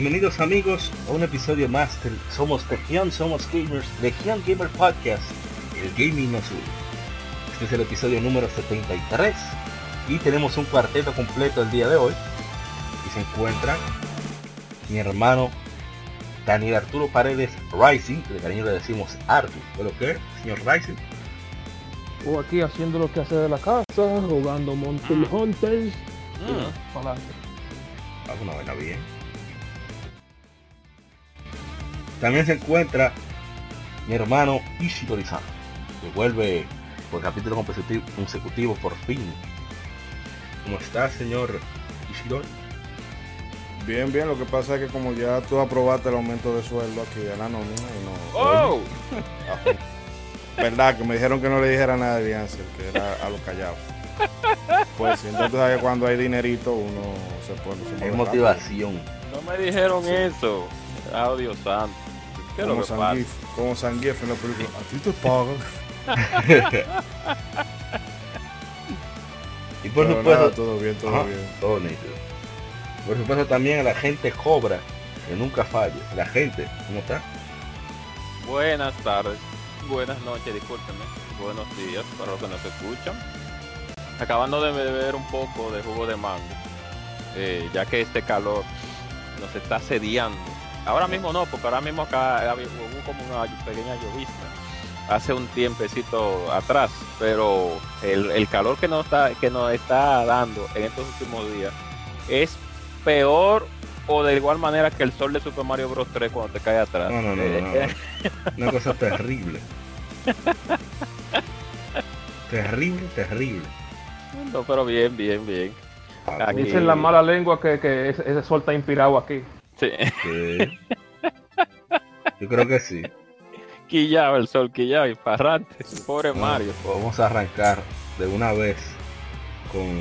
Bienvenidos amigos a un episodio más del Somos Legión, Somos Gamers, Legión Gamer Podcast, el Gaming une. Este es el episodio número 73 y tenemos un cuarteto completo el día de hoy. Y se encuentra mi hermano Daniel Arturo Paredes Rising, que de cariño le decimos Arthur. ¿Pero qué, señor Rising? O aquí haciendo lo que hace de la casa, jugando Monster Hunters. Mm. Para adelante. Una vaina bien. También se encuentra mi hermano Ishidori-san, que vuelve por capítulo consecutivo, consecutivo por fin. ¿Cómo está, señor Ishidori? Bien, bien, lo que pasa es que como ya tú aprobaste el aumento de sueldo aquí en la nómina y no... ¡Oh! Verdad, que me dijeron que no le dijera nada de Ansel, que era a lo callado. Pues entonces sabes que cuando hay dinerito uno se pone... Hay mueve motivación. No me dijeron eso. Ah, Dios santo. ¿Qué es lo Como? Zangief, como Zangief en la película. A ti te pagan. y por Pero supuesto, nada, todo bien, todo Ajá, bien. todo nítido. Por supuesto también a la gente cobra, que nunca falla. La gente, ¿cómo está? Buenas tardes. Buenas noches, discúlpenme. Buenos días para los que nos escuchan. Acabando de beber un poco de jugo de mango. eh, ya que este calor nos está sediando. Ahora mismo no, porque ahora mismo acá había- hubo como una pequeña llovizna hace un tiempecito atrás, pero el, el calor que nos está que nos está dando en estos últimos días es peor o de igual manera que el sol de Super Mario Bros 3 cuando te cae atrás. No, no, no, Eh, no, no. Una cosa terrible. terrible, terrible. no, pero bien, bien, bien. Aquí- Dicen la mala lengua que, que ese, ese sol está inspirado aquí. Sí. Sí. Yo creo que sí. Quillado el sol, quillado y parrante. Pobre No, Mario. Vamos a arrancar de una vez con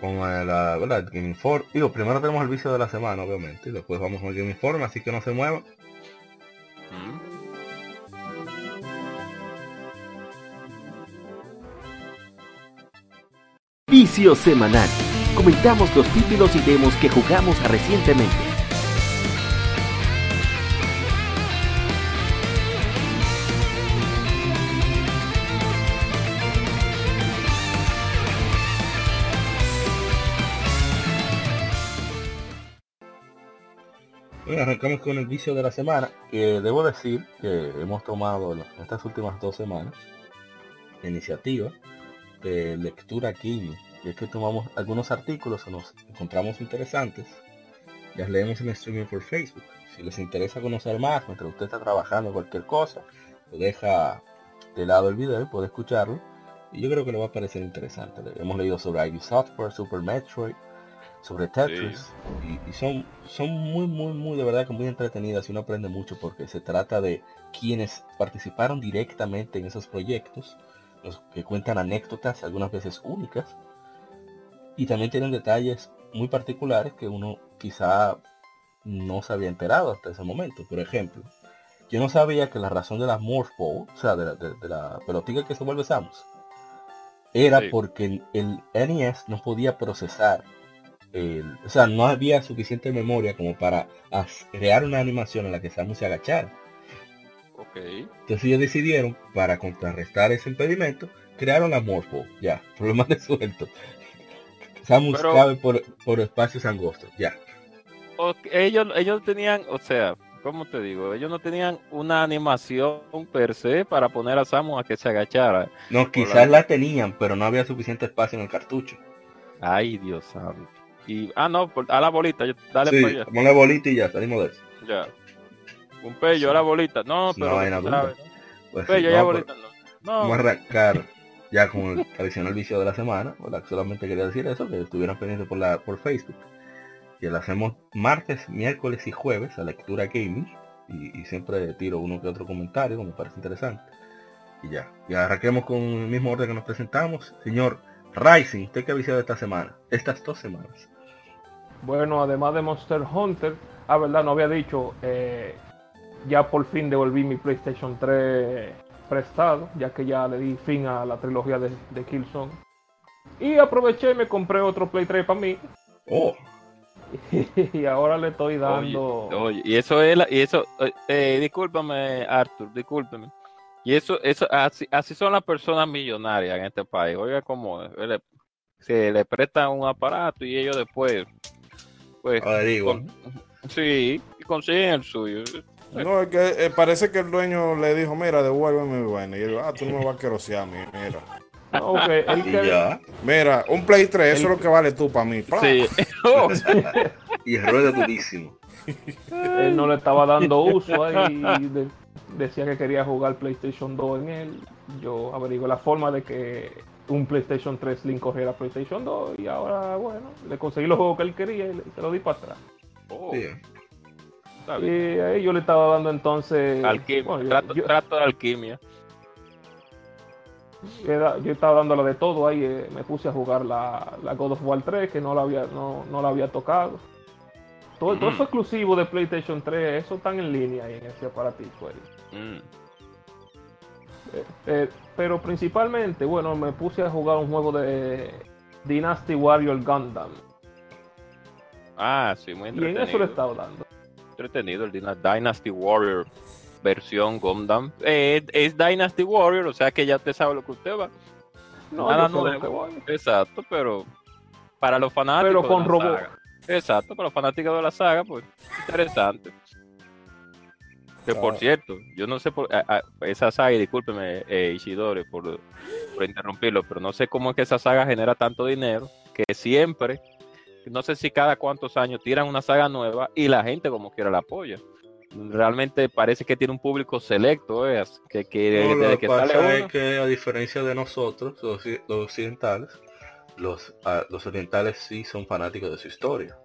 con la ¿verdad? el Game Inform. Digo, primero tenemos el vicio de la semana, obviamente, y después vamos con el Game Inform, así que no se muevan. Mm. Vicio semanal. Comentamos los títulos y demos que jugamos recientemente. Bueno, arrancamos con el vicio de la semana, que debo decir que hemos tomado estas últimas dos semanas la iniciativa de lectura aquí, y es que tomamos algunos artículos que nos encontramos interesantes, las leemos en streaming por Facebook. Si les interesa conocer más, mientras usted está trabajando en cualquier cosa, lo deja de lado el video y puede escucharlo. Y yo creo que le va a parecer interesante. Hemos leído sobre ID Software, Super Metroid, sobre Tetris. Y, y son, son muy, muy, muy, de verdad que muy entretenidas y uno aprende mucho porque se trata de quienes participaron directamente en esos proyectos, los que cuentan anécdotas, algunas veces únicas, y también tienen detalles muy particulares que uno quizá no se había enterado hasta ese momento. Por ejemplo, yo no sabía que la razón de la Morph Ball, o sea, de la, de, de la pelotica que se vuelve Samus, era Sí. porque el NES no podía procesar el- o sea, no había suficiente memoria como para crear una animación en la que Samus se agachara. Entonces ellos decidieron, para contrarrestar ese impedimento, crearon la Morpho. Ya, problema resuelto. Samus Pero- cabe por, por espacios angostos. Ya. Ellos, ellos tenían, o sea, ¿cómo te digo? Ellos no tenían una animación per se para poner a Samus a que se agachara. No, quizás la tenían, pero no había suficiente espacio en el cartucho. Ay, Dios santo. Y, ah, no, por- a la bolita, yo- dale sí, para allá. una bolita y ya, salimos de eso. Ya. Un pello, a la bolita. No, pero. tú dura. sabes, ¿no? Pues, Pello, sí, ya no, bolita. No. Vamos a no. arrancar ya con el tradicional vicio de la semana. ¿verdad? Solamente quería decir eso, que estuvieran pendientes por, la, por Facebook. que la hacemos martes, miércoles y jueves a lectura gaming. Y, siempre tiro uno que otro comentario, que me parece interesante. Y ya, y arranquemos con el mismo orden que nos presentamos. Señor Rising, ¿usted qué ha visitado esta semana? Estas dos semanas. Bueno, además de Monster Hunter, ah, verdad, no había dicho, eh, ya por fin devolví mi PlayStation 3 prestado, ya que ya le di fin a la trilogía de, de Killzone. Y aproveché y me compré otro Play 3 para mí. Oh, y ahora le estoy dando... Oye, oye, y eso es la, y eso, eh, eh, discúlpame, Arthur, discúlpeme. Y eso, eso, así, así son las personas millonarias en este país. Oiga, como le- se le prestan un aparato y ellos después, pues, con- sí, y consiguen el suyo. No, es que eh, parece que el dueño le dijo, mira, devuélveme mi vaina. Y él, ah, tú no me vas a querosear a mí, mira. No, que él Y que- ya, Mira, un Play 3, eso es lo que vale tú para mí. Sí. Y rueda durísimo. él no le estaba dando uso ahí de- decía que quería jugar PlayStation 2 en él. Yo averigué la forma de que un PlayStation 3 Slim corriera PlayStation 2 y ahora, bueno, le conseguí los juegos que él quería y se los di para atrás. oh, Bien. Y ahí yo le estaba dando entonces... Alquimia, bueno, yo- trato, yo- trato de alquimia. yo estaba dándole de todo ahí, eh, me puse a jugar la, la God of War 3 que no la había, no, no la había tocado. Todo, todo Mm. eso exclusivo de PlayStation 3, eso están en línea ahí en ese aparatico ahí. Mm. Eh, eh, pero principalmente, bueno, me puse a jugar un juego de Dynasty Warrior Gundam. Ah, sí, muy Y en entretenido. eso le he estado dando. Entretenido el Dyna- Dynasty Warrior versión Gundam. Eh, es Dynasty Warrior, o sea que ya te sabe lo que usted va. No, Nada nuevo. Exacto, pero para los fanáticos. Pero con la robot. saga. Exacto, para los fanáticos de la saga, pues interesante. Que por Ah. cierto, yo no sé por a- a- esa saga, y discúlpeme, eh, Ishidori, por, por interrumpirlo, pero no sé cómo es que esa saga genera tanto dinero que siempre, no sé si cada cuántos años tiran una saga nueva y la gente como quiera la apoya. Realmente parece que tiene un público selecto, eh, que, que No, desde que sale es que a diferencia de nosotros, los, los occidentales, los, ah, los orientales sí son fanáticos de su historia.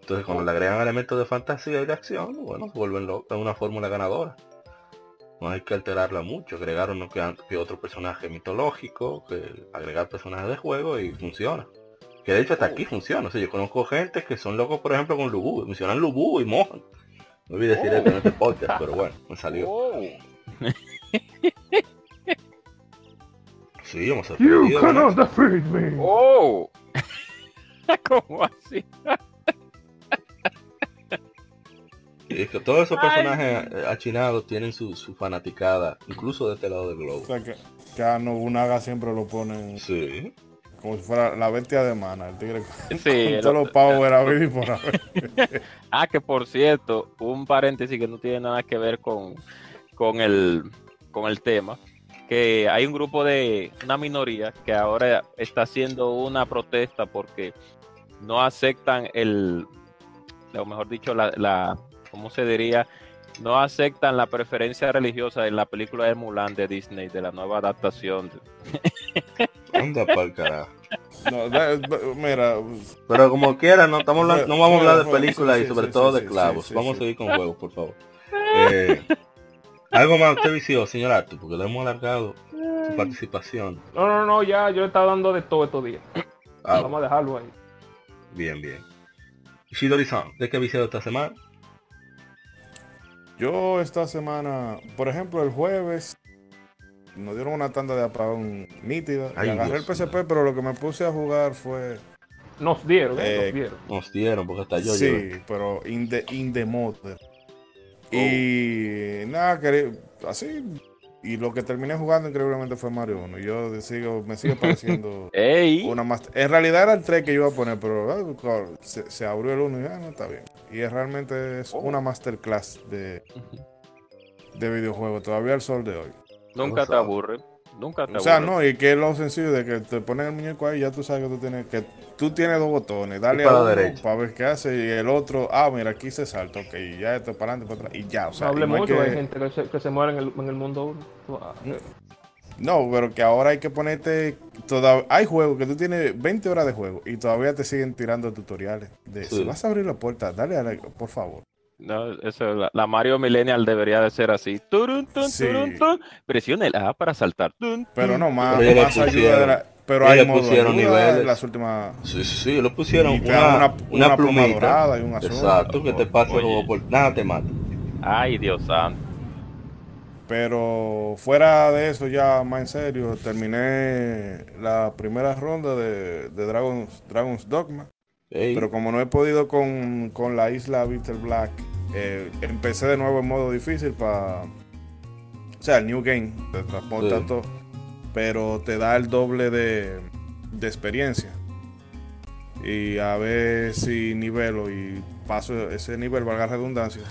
Entonces cuando le agregan elementos de fantasía y de acción, bueno, se vuelven lo- una fórmula ganadora. No hay que alterarla mucho, agregar uno que otro personaje mitológico, que agregar personajes de juego y funciona. Que de hecho hasta aquí funciona. O sea, yo conozco gente que son locos, por ejemplo, con Lubu. Mencionan Lubu y Mohan. No olvidé decir esto en este podcast, pero bueno, me salió. Oh. Sí, yo me You cannot eso. defeat me. ¡Oh! ¿Cómo así? Y es que todos esos personajes eh, achinados tienen su, su fanaticada, incluso de este lado del globo. O sea, que, que a Nobunaga siempre lo ponen Sí. Como si fuera la bestia de mana, el tigre con Sí, los power y por haber. Ah, que por cierto, un paréntesis que no tiene nada que ver con, con, el, con el tema, que hay un grupo de una minoría que ahora está haciendo una protesta porque no aceptan el, o mejor dicho, la, la ¿cómo se diría? No aceptan la preferencia religiosa en la película de Mulan de Disney, de la nueva adaptación. Anda pa'l carajo. No, da- da- mira, Pero como quiera, no, estamos hablando- no vamos a hablar de películas sí, y sobre sí, todo sí, de clavos. sí, vamos sí. a seguir con juegos, por favor. Eh, algo más usted vició, señor Artur, porque le hemos alargado su participación. No, no, no, ya yo le estaba dando de todo estos días. Ah, Vamos a dejarlo ahí. bien, bien. Shidori-san, ¿de qué ha viciado esta semana? Yo esta semana, por ejemplo, el jueves nos dieron una tanda de apagón nítida. Ay, y agarré Dios el PSP, pero lo que me puse a jugar fue. Nos dieron, eh, Eh, nos dieron. Nos dieron, porque hasta yo sí, pero in the, in the mode. Oh. Y nada, querí- así. Y lo que terminé jugando increíblemente fue Mario 1. Yo sigo, me sigue pareciendo ¡Ey! una más. En realidad era el 3 que yo iba a poner, pero ah, claro, se, se abrió el 1 y ya no está bien. Y es realmente es Oh. una masterclass de, de videojuegos, todavía al sol de hoy. Nunca te aburre. Nunca te O sea, aburre. no, y que es lo sencillo de que te ponen el muñeco ahí, ya tú sabes que tú tienes que tú tienes dos botones, dale Y para a la uno derecha. para ver qué hace y el otro, ah, mira, aquí se salta, ok, y ya esto para adelante, para atrás y ya, o sea, no hable y hay mucho, que- hay gente que se, que se muere en el, en el mundo ah, Mm. No, pero que ahora hay que ponerte. Toda, hay juegos que tú tienes 20 horas de juego y todavía te siguen tirando tutoriales. De, Sí. Si vas a abrir la puerta, dale a la, por favor. No, eso, la, la Mario Millennial debería de ser así. Turun, tun, Sí. turun, tun. Presiona el A para saltar. Tun, Pero no, más, Pero le más ayuda pusieron- de la. Pero hay le modo pusieron ayuda niveles. las últimas. Sí, sí, sí, lo pusieron una, una- una, una pluma plumita. dorada y un azul. Exacto, que te juego por nada te mata. Ay, Dios santo. Pero fuera de eso, ya más en serio, terminé la primera ronda de, de Dragon's, Dragon's Dogma. Pero como no he podido con, con la isla Bitter Black, eh, empecé de nuevo en modo difícil para. O sea, el New Game, te transporta Sí. todo. Pero te da el doble de, de experiencia. Y a ver si nivelo y paso ese nivel, valga la redundancia.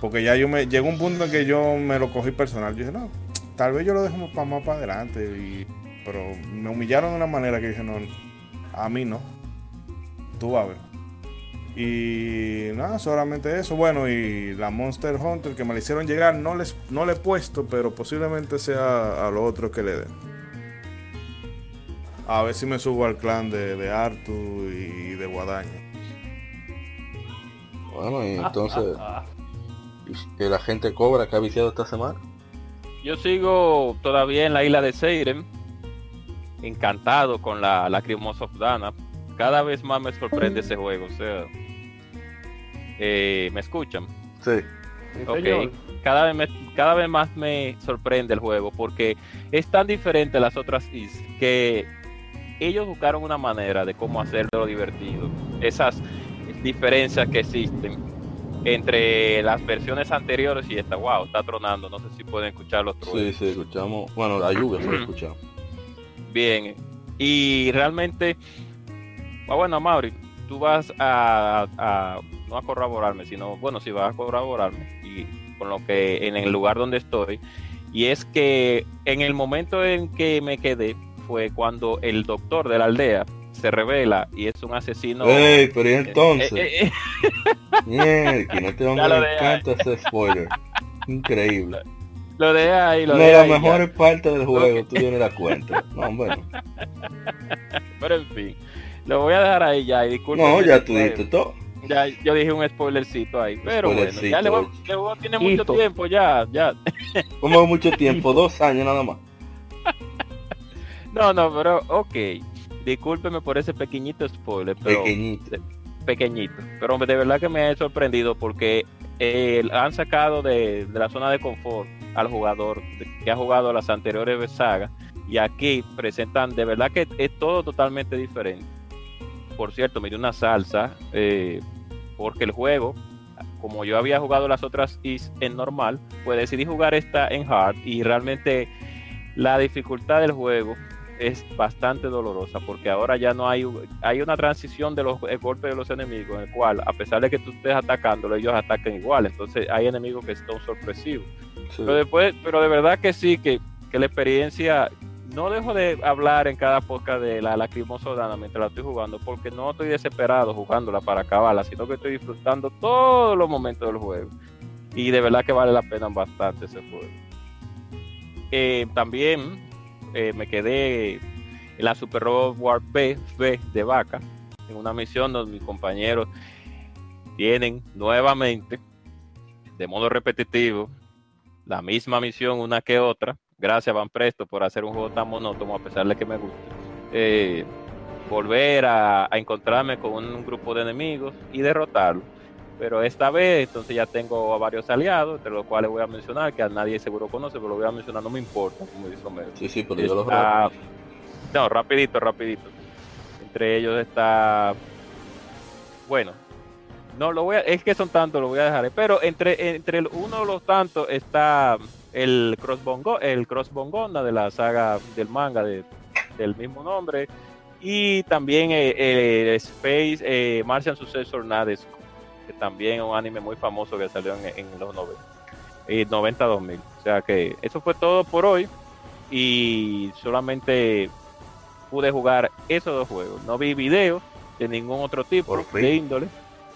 Porque ya yo me. Llegó un punto en que yo me lo cogí personal. Yo dije, no, tal vez yo lo dejo para más para adelante. Y, pero me humillaron de una manera que dije, no, a mí no. Tú vas a ver. Y nada, solamente eso. Bueno, y la Monster Hunter que me la hicieron llegar, no les no le he puesto, pero posiblemente sea a lo otro que le den. A ver si me subo al clan de, de Artu y de Guadaña. Bueno, y entonces, la gente cobra que ha viciado esta semana. Yo sigo todavía en la isla de Seiren, encantado con la Lacrimosa of Dana. Cada vez más me sorprende ese juego, o sea, eh, ¿me escuchan? Sí. sí, Ok, cada vez, me- cada vez más me sorprende el juego porque es tan diferente a las otras is que ellos buscaron una manera de cómo hacerlo divertido. Esas diferencias que existen entre las versiones anteriores y esta, wow, está tronando, no sé si pueden escuchar los Sí, truenos. sí, escuchamos. Bueno, la lluvia fue escuchamos. Bien, y realmente, bueno, Mauri, tú vas a, a- no a corroborarme, sino, bueno, si vas a corroborarme y con lo que en el lugar donde estoy, y es que en el momento en que me quedé fue cuando el doctor de la aldea se revela y es un asesino. Ey, pero y Eh, entonces, eh, eh, que no te le encanta ese spoiler. Increíble. lo de ahí, lo Una de las ahí. ya. partes del juego, tú tienes la cuenta. No, bueno. Pero en fin, lo voy a dejar ahí ya y disculpen. No, ya tú diste todo. Ya, yo dije un spoilercito ahí, pero bueno, ya le voy, le voy- tiene mucho Hito. tiempo ya, ya. Como mucho tiempo, dos años nada más. No, no, pero ok. Discúlpeme por ese pequeñito spoiler, pero Pequeñito. pequeñito. Pero de verdad que me ha sorprendido porque eh, han sacado de, de la zona de confort al jugador que ha jugado las anteriores sagas y aquí presentan de verdad que es todo totalmente diferente. Por cierto, me dio una salsa eh, porque el juego, como yo había jugado las otras is en normal, pues decidí jugar esta en hard y realmente la dificultad del juego es bastante dolorosa porque ahora ya no hay hay una transición de los golpes de los enemigos en el cual a pesar de que tú estés atacándolo ellos atacan igual entonces hay enemigos que son sorpresivos Sí. pero después pero de verdad que sí que, que la experiencia no dejo de hablar en cada podcast de la lacrimosa Dana mientras la estoy jugando porque no estoy desesperado jugándola para acabarla sino que estoy disfrutando todos los momentos del juego y de verdad que vale la pena bastante ese juego Eh, también eh, me quedé en la Super Robot B, B de vaca, en una misión donde mis compañeros tienen nuevamente, de modo repetitivo, la misma misión una que otra. Gracias Van Presto por hacer un juego tan monótono a pesar de que me gusta. Eh, volver a, a encontrarme con un grupo de enemigos y derrotarlo. Pero esta vez entonces ya tengo a varios aliados, entre los cuales voy a mencionar, que a nadie seguro conoce, pero lo voy a mencionar, no me importa, como dice Homero. Sí, sí, pero yo lo Está- No, rapidito, rapidito. Entre ellos está... Bueno, no lo voy a... Es que son tantos, lo voy a dejar. ahí. Pero entre, entre uno de los tantos está el Crossbongo, el Crossbongona de la saga del manga de- del mismo nombre. Y también eh, el Space eh, Martian Successor Nadesco, que también es un anime muy famoso que salió en, en los 90. Y 90 2000. O sea que eso fue todo por hoy. Y solamente pude jugar esos dos juegos. No vi videos de ningún otro tipo de índole.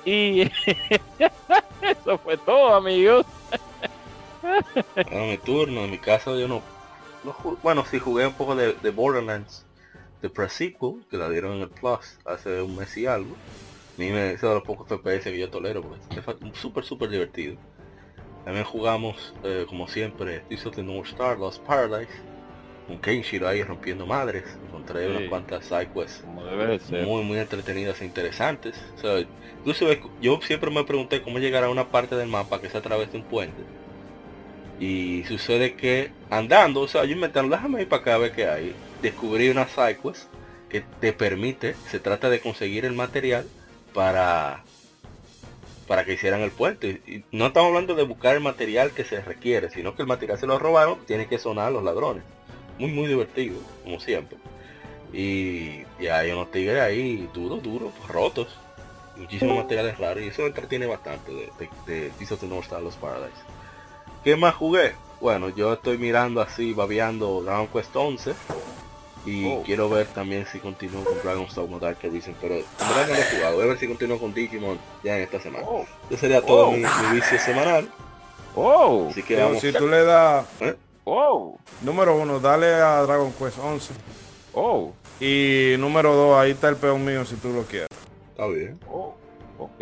Y eso fue todo, amigos. Era mi turno, en mi casa yo no no bueno, sí jugué un poco de, de Borderlands, de pre-sequel, que la dieron en el Plus hace un mes y algo. A mí me, de los pocos FPS que yo tolero, porque es súper, súper divertido. También jugamos, eh, como siempre, This of the North Star, Lost Paradise, con Kenshiro ahí rompiendo madres. Encontré Sí. unas cuantas sidequests muy muy entretenidas e interesantes. O sea, yo siempre me pregunté cómo llegar a una parte del mapa que es a través de un puente. Y sucede que andando, o sea, yo inventando, déjame ir para acá a ver qué hay. Descubrí una sidequest que te permite, se trata de conseguir el material para para que hicieran el puente. Y no estamos hablando de buscar el material que se requiere, sino que el material se lo robaron, tiene que sonar a los ladrones. Muy muy divertido, como siempre. Y, y hay unos tigres ahí duros, duros, rotos. Muchísimos materiales raros. Y eso entretiene bastante de, de, de This of the North Star Lost Paradise. ¿Qué más jugué? Bueno, yo estoy mirando así, babeando Dragon Quest 11. Y Oh. quiero ver también si continúo con Dragon's Dogma Dark Arisen. Pero en verdad no lo he jugado. Voy a ver si continúo con Digimon ya en esta semana. Oh, Eso sería todo Oh. mi, mi vicio semanal. oh, Así que vamos. si tú le das, oh, número uno, dale a Dragon Quest 11. oh, Y número dos, ahí está el peón mío si tú lo quieres. Está bien. oh, ok.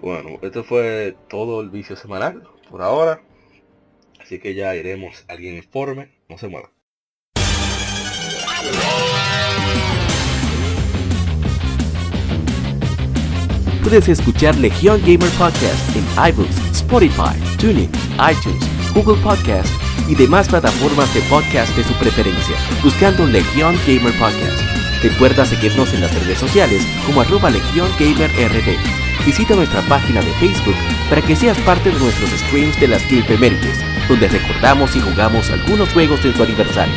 Bueno, esto fue todo el vicio semanal por ahora. Así que ya iremos alguien informe. No se mueva. Puedes escuchar Legión Gamer Podcast en iBooks, Spotify, TuneIn, iTunes, Google Podcast y demás plataformas de podcast de su preferencia, buscando Legión Gamer Podcast. Recuerda seguirnos en las redes sociales como arroba Legión Gamer RD. Visita nuestra página de Facebook para que seas parte de nuestros streams de las Gilpemérides, donde recordamos y jugamos algunos juegos de tu aniversario.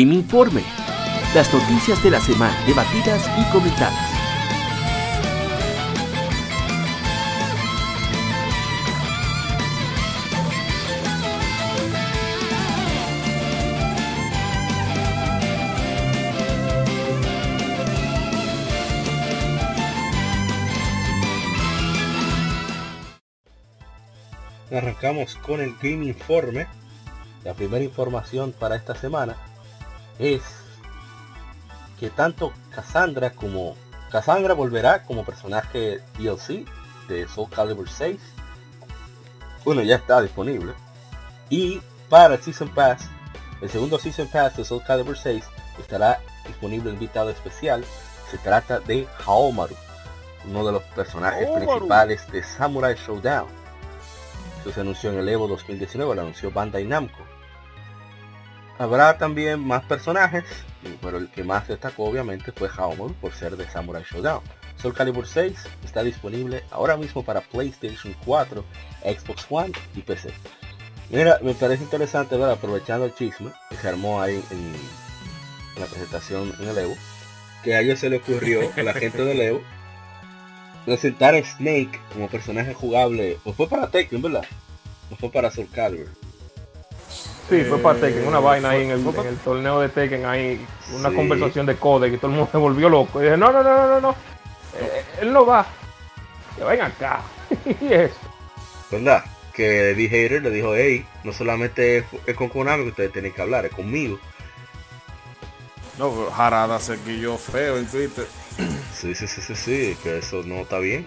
Game Informe. Las noticias de la semana debatidas y comentadas. Arrancamos con el Game Informe. La primera información para esta semana es que tanto Cassandra como Cassandra volverá como personaje DLC de Soul Calibur 6. Bueno, ya está disponible. Y para el Season Pass, el segundo Season Pass de Soul Calibur 6 estará disponible invitado especial. Se trata de Haomaru, uno de los personajes Haomaru. principales de Samurai Showdown. Se anunció en el Evo 2019, lo anunció Bandai Namco. Habrá también más personajes, pero el que más destacó obviamente fue Haomaru por ser de Samurai Showdown. Soul Calibur 6 está disponible ahora mismo para PlayStation 4, Xbox One y PC. Mira, me parece interesante ver, aprovechando el chisme que se armó ahí en, en la presentación en el Evo, que a ellos se le ocurrió, a la gente del Evo, presentar a Snake como personaje jugable, o fue para Tekken, ¿verdad? O fue para Soul Calibur. Sí, fue para Tekken, una Eh, vaina ahí fue- en el, en el torneo de Tekken, ahí una Sí. conversación de codec y todo el mundo se volvió loco. Y dije, no, no, no, no, no, no, eh, él no va, que ven acá. y eso. ¿Verdad? Que Eddie Hater le dijo, hey, no solamente es, es con Konami que ustedes tienen que hablar, es conmigo. No, pero Jarada se quilló feo en Twitter. Sí, sí, sí, sí, sí, que eso no está bien.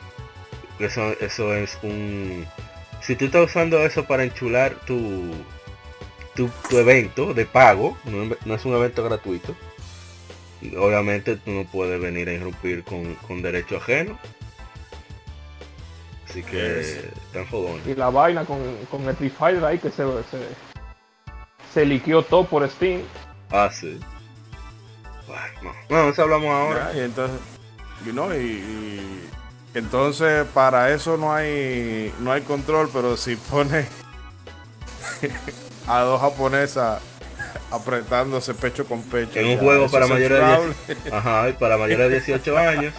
Eso, eso es un... Si tú estás usando eso para enchular tu, tu, tu evento de pago, no, no es un evento gratuito, obviamente tú no puedes venir a irrumpir con, con derecho ajeno. Así que Yes. están jodones. Y la vaina con, con el Street Fighter ahí que se, se, se liqueó todo por Steam. Ah, sí. Ay, no. Bueno, eso hablamos ahora. Ya, y entonces, Y no, y, y entonces para eso no hay no hay control, pero si pone a dos japonesas apretándose pecho con pecho. En un juego para es mayores de censurable. 10 Ajá, y para mayores de 18 años.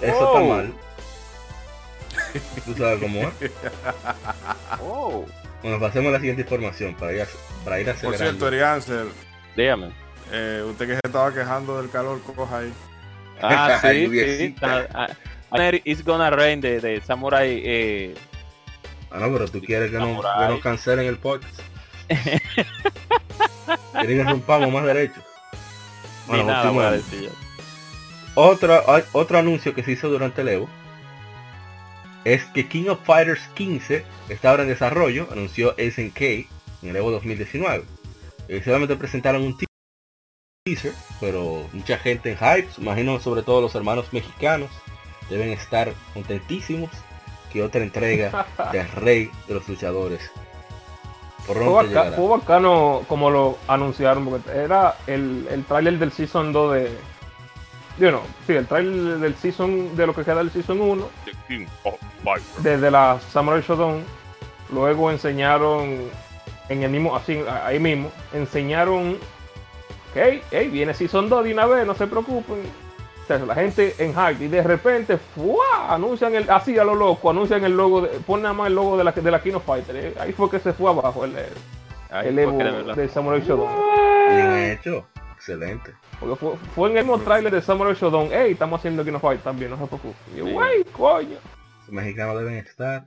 Eso está mal. Tú sabes cómo es. Oh, Bueno, pasemos a la siguiente información para ir, a- para ir Por acelerando. cierto, Eriansel, dígame. eh, usted que se estaba quejando del calor, coja ahí. Ah, sí, sí. Lluviecita. Ah, ah, It's gonna rain de, de Samurai. Eh, Ah, no, pero tú quieres que no, que no cancelen el podcast. Quieren que rompamos más derechos. Bueno, nada voy a continuamos. decir. Otro, anuncio que se hizo durante el Evo es que King of Fighters 15 está ahora en desarrollo, anunció SNK en el Evo 2019. Eh, solamente presentaron un te- teaser, pero mucha gente en hype, imagino sobre todo los hermanos mexicanos, deben estar contentísimos que otra entrega del rey de los luchadores Fue, bacano como lo anunciaron, porque era el, el tráiler del Season 2 de... Yo no, sí, el tráiler del Season, de lo que queda del Season 1, The King of Fighters. desde la Samurai Shodown. Luego enseñaron en el mismo, así, ahí mismo, enseñaron que hey, viene Season 2 de una vez, no se preocupen. O sea, la gente en hype y de repente ¡fua! anuncian el, así a lo loco, anuncian el logo, de, ponen nada más el logo de la, de la Kino Fighter. eh. Ahí fue que se fue abajo el, el, el Evo de Samurai Shodown. Bien hecho, excelente. Porque fue, fue en el mismo tráiler de Samurai Shodown, hey, estamos haciendo Kino Fight también, no se preocupen. Y yo, Sí. coño. Los mexicanos deben estar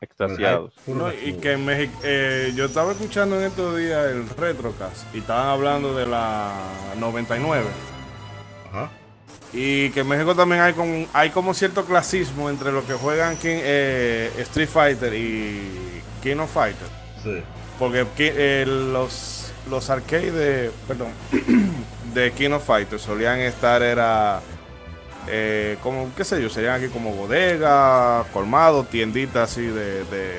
Extasiados. No, y que en México, eh, yo estaba escuchando en estos días el Retrocast y estaban hablando de la 99. Y que en México también hay como, hay como cierto clasismo entre los que juegan King- eh, Street Fighter y King of Fighter. Sí. Porque eh, los, los arcades de, perdón, de King of Fighter solían estar, era, eh, como, qué sé yo, serían aquí como bodega, colmado, tienditas así de, de,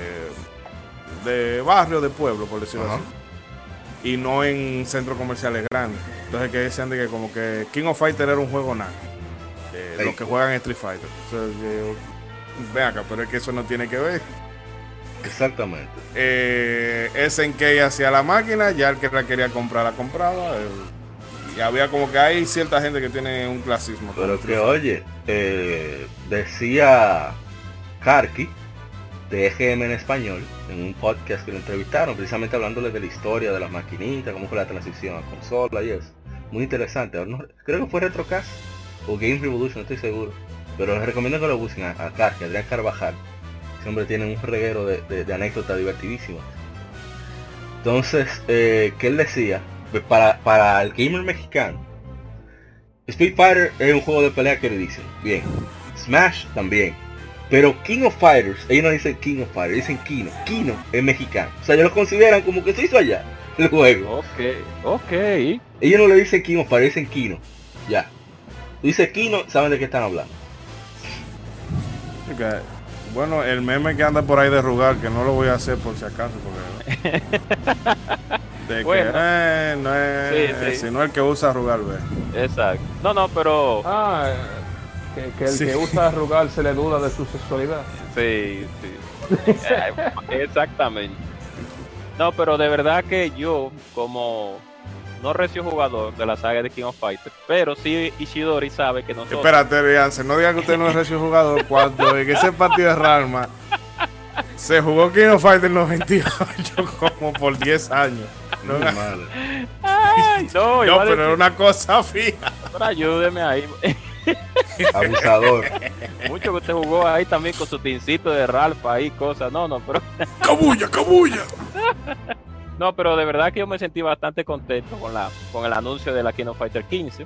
de barrio, de pueblo, por decirlo Ajá. así. Y no en centros comerciales grandes. Entonces que decían de que como que King of Fighter era un juego nada. Los que juegan Street Fighter. Entonces, yo, ven acá, pero es que eso no tiene que ver Exactamente. eh, SNK hacia la máquina, ya el que la quería comprar la compraba. eh, y había como que hay cierta gente que tiene un clasismo. Pero que oye, eh, decía Karki de EGM en español en un podcast que lo entrevistaron, precisamente hablándole de la historia de las maquinitas, cómo fue la transición a consola y eso. Muy interesante. Creo que fue Retrocast o Game Revolution, no estoy seguro. Pero les recomiendo que lo busquen a, a Adrián Carvajal. Ese hombre tiene un reguero de, de- de anécdotas divertidísimas. Entonces, eh, que él decía, pues, para, para el gamer mexicano, Street Fighter es un juego de pelea que le dicen, bien. Smash también. Pero King of Fighters, ellos no dicen King of Fighters, dicen Kino. Kino es mexicano. O sea, ellos lo consideran como que se hizo allá el juego. Ok, ok. Ellos no le dicen King of Fighters, dicen Kino. Ya. Tú dices Kino, saben de qué están hablando. Que, bueno, el meme que anda por ahí de rugar, que no lo voy a hacer por si acaso, porque... De que, Bueno. eh, no es, Sí, sí. sino el que usa rugar, ve. Exacto. No, no, pero Ah, eh, que, que el Sí. que usa arrugar se le duda de su sexualidad. sí, sí. Eh, Exactamente. No, pero de verdad que yo, como no recio jugador de la saga de King of Fighters, pero sí Ishidori sabe que nosotros... Espérate, Rianse, no diga que usted no es recio jugador cuando en ese partido de Ralma se jugó King of Fighter 98 como por 10 años. No. Ay, no, no a pero era una cosa fija. pero ayúdeme ahí. Abusador. Mucho que usted jugó ahí también con su tincito de Ralph ahí, cosas. No, no, pero ¡Cabulla, cabulla! no, pero de verdad que yo me sentí bastante contento con la con el anuncio de la King of Fighter 15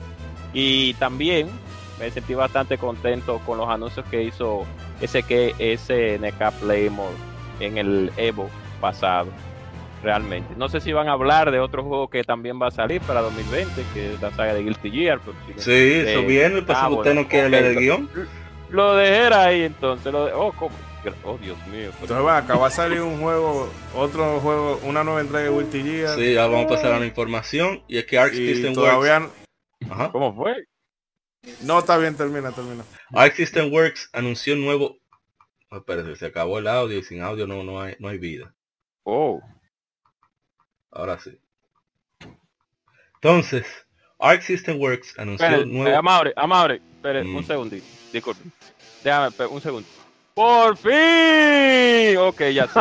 y también me sentí bastante contento con los anuncios que hizo SK SNK Playmore en el Evo pasado. Realmente. No sé si van a hablar de otro juego que también va a salir para 2020, que es la saga de Guilty Gear. si- Sí, eso viene, pues ah, si usted bueno, no quiere leer el guion. Lo dejé ahí entonces. Lo de- oh, ¿cómo? oh, Dios mío. pero- Entonces, acá va a salir un juego, otro juego, una nueva entrega de Wilty Gear. Sí, ya vamos a pasar a la información. Y es que Arc System todavía Works... Ajá. ¿Cómo fue? No, está bien, termina, termina. Arc System Works anunció un nuevo... Oh, espérate, se acabó el audio y sin audio no, no, hay, no hay vida. Oh. Ahora sí. Entonces, Arc System Works anunció un nuevo... eh, Amaury, Amaury, espere, Mm. un segundito. Disculpe. Déjame, un segundo. ¡Por fin! Ok, ya sí.